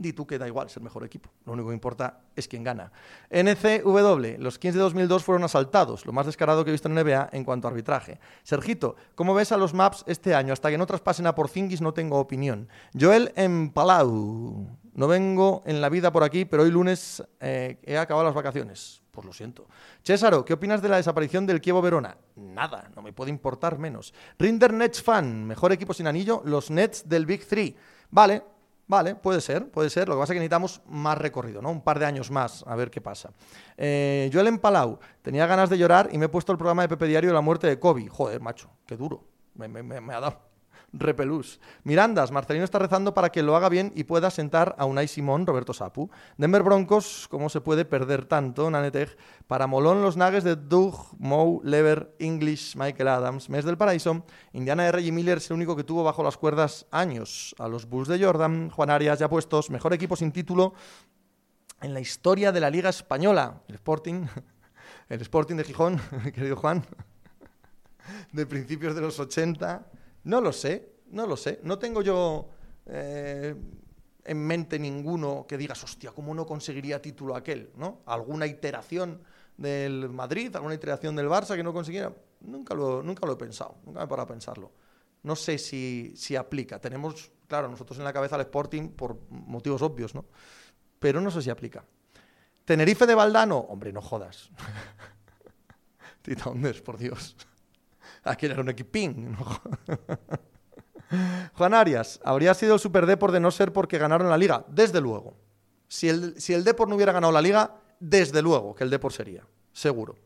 di tú que da igual ser mejor equipo. Lo único que importa es quién gana. NCW, los Kings de 2002 fueron asaltados, lo más descarado que he visto en NBA en cuanto a arbitraje. Sergito, ¿cómo ves a los maps este año? Hasta que no traspasen a Porzingis no tengo opinión. Joel en Palau. No vengo en la vida por aquí, pero hoy lunes eh, he acabado las vacaciones. Pues lo siento. Césaro, ¿qué opinas de la desaparición del Kievo Verona? Nada, no me puede importar menos. Rinder Nets fan, mejor equipo sin anillo, los Nets del Big Three. Vale, Vale, puede ser, puede ser. Lo que pasa es que necesitamos más recorrido, ¿no? Un par de años más, a ver qué pasa. Eh, Joel Empalau, tenía ganas de llorar y me he puesto el programa de Pepe Diario de la muerte de Kobe. Joder, macho, qué duro. me ha dado repelús. Mirandas, Marcelino está rezando para que lo haga bien y pueda sentar a Unai Simón, Roberto Sapu. Denver Broncos, ¿cómo se puede perder tanto? Naneteg. Para Molón, los Nuggets de Doug, Moe, Lever, English, Michael Adams. Mes del Paraíso, Indiana de Reggie Miller es el único que tuvo bajo las cuerdas años. A los Bulls de Jordan, Juan Arias ya puestos. Mejor equipo sin título en la historia de la Liga Española. El Sporting, el Sporting de Gijón, querido Juan, de principios de los 80 no lo sé, no lo sé. No tengo yo eh, en mente ninguno que digas, hostia, ¿cómo no conseguiría título aquel? ¿no? ¿Alguna iteración del Madrid, alguna iteración del Barça que no consiguiera? Nunca lo, nunca lo he pensado, nunca me he parado a pensarlo. No sé si, si aplica. Tenemos, claro, nosotros en la cabeza al Sporting por motivos obvios, ¿no? Pero no sé si aplica. Tenerife de Valdano, hombre, no jodas. Tita por Dios. Aquel era un equipín. Juan Arias, habría sido el Super Depor de no ser porque ganaron la liga. Desde luego. Si el, si el no hubiera ganado la liga, desde luego que el Depor sería. Seguro.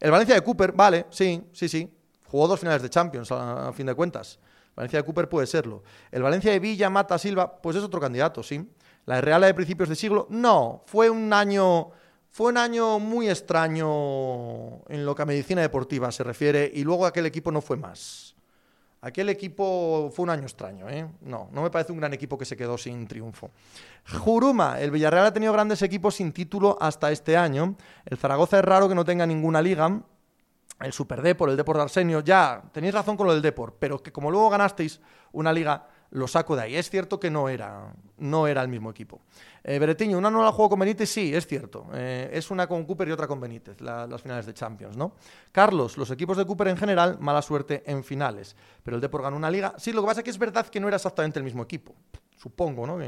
El Valencia de Cooper, vale, sí, sí, sí. Jugó dos finales de Champions, a, fin de cuentas. Valencia de Cooper puede serlo. El Valencia de Villa, Mata, Silva, pues es otro candidato, sí. La Real de principios de siglo, no. Fue un año. Fue un año muy extraño en lo que a medicina deportiva se refiere y luego aquel equipo no fue más. Aquel equipo fue un año extraño, ¿eh? No, no me parece un gran equipo que se quedó sin triunfo. Juruma, el Villarreal ha tenido grandes equipos sin título hasta este año. El Zaragoza es raro que no tenga ninguna liga. El Super Depor, el Depor de Arsenio, ya, tenéis razón con lo del Depor, pero que como luego ganasteis una liga lo saco de ahí. Es cierto que no era, no era el mismo equipo. Eh, Beretiño, una no la juego con Benítez, sí, es cierto. Eh, es una con Cooper y otra con Benítez, las finales de Champions, ¿no? Carlos, los equipos de Cooper en general, mala suerte en finales. Pero el Depor ganó una liga. Sí, lo que pasa es que es verdad que no era exactamente el mismo equipo. Supongo, ¿no?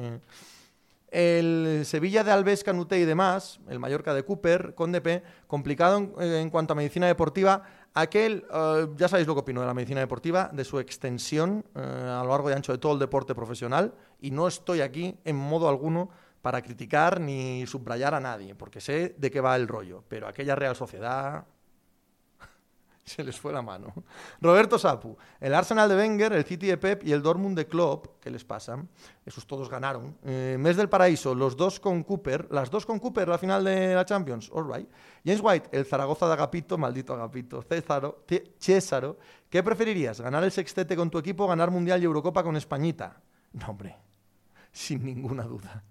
el Sevilla de Alves, Canute y demás, el Mallorca de Cooper, con DP, complicado eh, en cuanto a medicina deportiva Aquel, eh, ya sabéis lo que opino de la medicina deportiva, de su extensión eh, a lo largo y ancho de todo el deporte profesional, y no estoy aquí en modo alguno para criticar ni subrayar a nadie, porque sé de qué va el rollo, pero aquella Real Sociedad, se les fue la mano. Roberto Sapu, el Arsenal de Wenger, el City de Pep y el Dortmund de Klopp, ¿qué les pasa? Esos todos ganaron. Eh, mes del Paraíso, los dos con Cooper, las dos con Cooper, la final de la Champions, all right. James White, el Zaragoza de Agapito, maldito Agapito. Césaro, Césaro, ¿qué preferirías? ¿Ganar el sextete con tu equipo o ganar Mundial y Eurocopa con Españita? No, hombre, sin ninguna duda.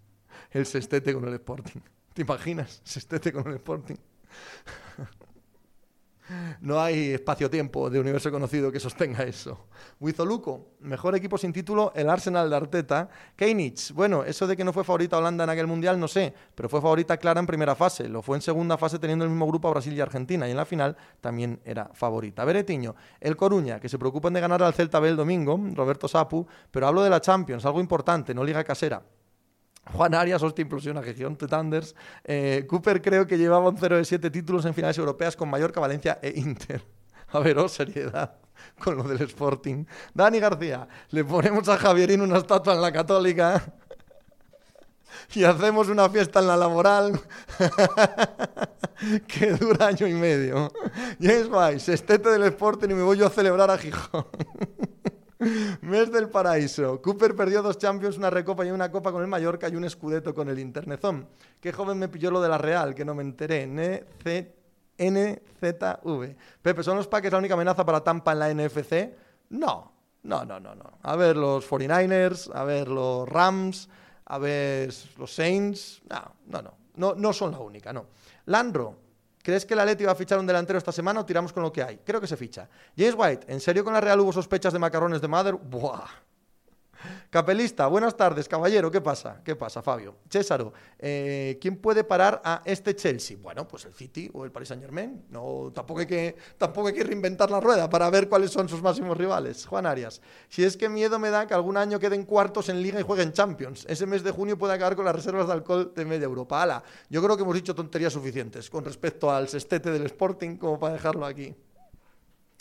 El sextete con el Sporting. ¿Te imaginas? Sextete con el Sporting. No hay espacio-tiempo de universo conocido que sostenga eso. Wizoluco, mejor equipo sin título, el Arsenal de Arteta. Keinich, bueno, eso de que no fue favorita Holanda en aquel mundial, no sé, pero fue favorita clara en primera fase. Lo fue en segunda fase teniendo el mismo grupo a Brasil y Argentina, y en la final también era favorita. Beretiño, el Coruña, que se preocupan de ganar al Celta B el domingo, Roberto Sapu, pero hablo de la Champions, algo importante, no liga casera. Juan Arias, implosiona, que Gigante Thunders. Eh, Cooper creo que llevaba un 0 de 7 títulos en finales europeas con Mallorca, Valencia e Inter. A ver, oh, seriedad con lo del Sporting. Dani García, le ponemos a Javierín una estatua en la Católica y hacemos una fiesta en la laboral que dura año y medio. James Weiss, estete del Sporting y me voy yo a celebrar a Gijón. Mes del paraíso. Cooper perdió dos Champions, una recopa y una copa con el Mallorca y un escudeto con el Internezón. Qué joven me pilló lo de la Real, que no me enteré. NZV. Pepe, ¿son los Packers la única amenaza para Tampa en la NFC? No, no, no, no, no. A ver los 49ers, a ver los Rams, a ver los Saints. No, no, no. No, no son la única, no. Landro, ¿Crees que el Atleti va a fichar un delantero esta semana o tiramos con lo que hay? Creo que se ficha. James White, ¿en serio con la Real hubo sospechas de macarrones de Mother? Buah. Capelista, buenas tardes, caballero. ¿Qué pasa? ¿Qué pasa, Fabio? Césaro, eh, ¿quién puede parar a este Chelsea? Bueno, pues el City o el Paris Saint Germain. No, tampoco hay, que, tampoco hay que reinventar la rueda para ver cuáles son sus máximos rivales. Juan Arias, si es que miedo me da que algún año queden cuartos en Liga y jueguen Champions. Ese mes de junio puede acabar con las reservas de alcohol de media Europa. Ala, yo creo que hemos dicho tonterías suficientes con respecto al sextete del Sporting como para dejarlo aquí.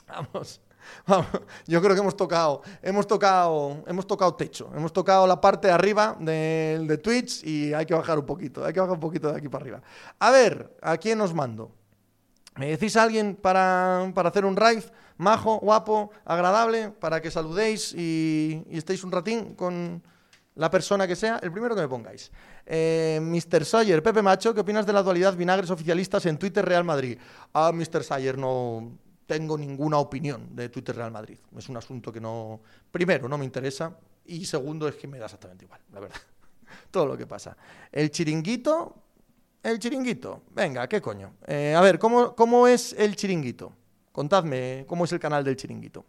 Vamos. yo creo que hemos tocado, hemos tocado, hemos tocado techo, hemos tocado la parte de arriba de, de Twitch y hay que bajar un poquito, hay que bajar un poquito de aquí para arriba. A ver, ¿a quién os mando? ¿Me decís a alguien para, para hacer un raid majo, guapo, agradable, para que saludéis y, estéis un ratín con la persona que sea? El primero que me pongáis. Eh, Mr. Sayer, Pepe Macho, ¿qué opinas de la dualidad vinagres oficialistas en Twitter Real Madrid? Ah, Mr. Sayer, no, tengo ninguna opinión de Twitter Real Madrid. Es un asunto que no, primero, no me interesa y segundo es que me da exactamente igual, la verdad. Todo lo que pasa. El chiringuito, el chiringuito, venga, ¿qué coño? Eh, a ver, ¿cómo, ¿cómo es el chiringuito? Contadme cómo es el canal del chiringuito.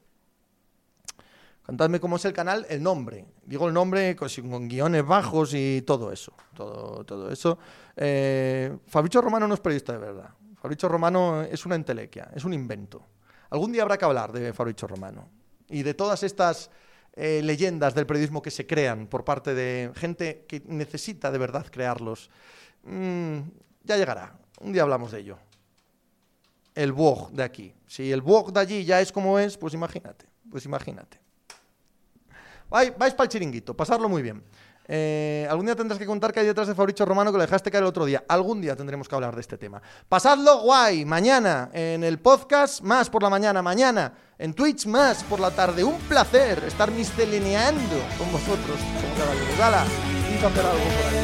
Contadme cómo es el canal, el nombre. Digo el nombre con, guiones bajos y todo eso. Todo, todo eso. Eh, Fabricio Romano no es periodista de verdad. Fabricio Romano es una entelequia, es un invento. Algún día habrá que hablar de Fabricio Romano y de todas estas eh, leyendas del periodismo que se crean por parte de gente que necesita de verdad crearlos. Mm, ya llegará, un día hablamos de ello. El blog de aquí. Si el blog de allí ya es como es, pues imagínate, pues imagínate. vais, vais para el chiringuito, pasarlo muy bien. Eh, algún día tendrás que contar que hay detrás de Fabricio Romano que lo dejaste caer el otro día. Algún día tendremos que hablar de este tema. Pasadlo guay, mañana en el podcast, más por la mañana, mañana en Twitch, más por la tarde. Un placer estar miscelineando con vosotros, como caballeros. Gala, y hacer algo por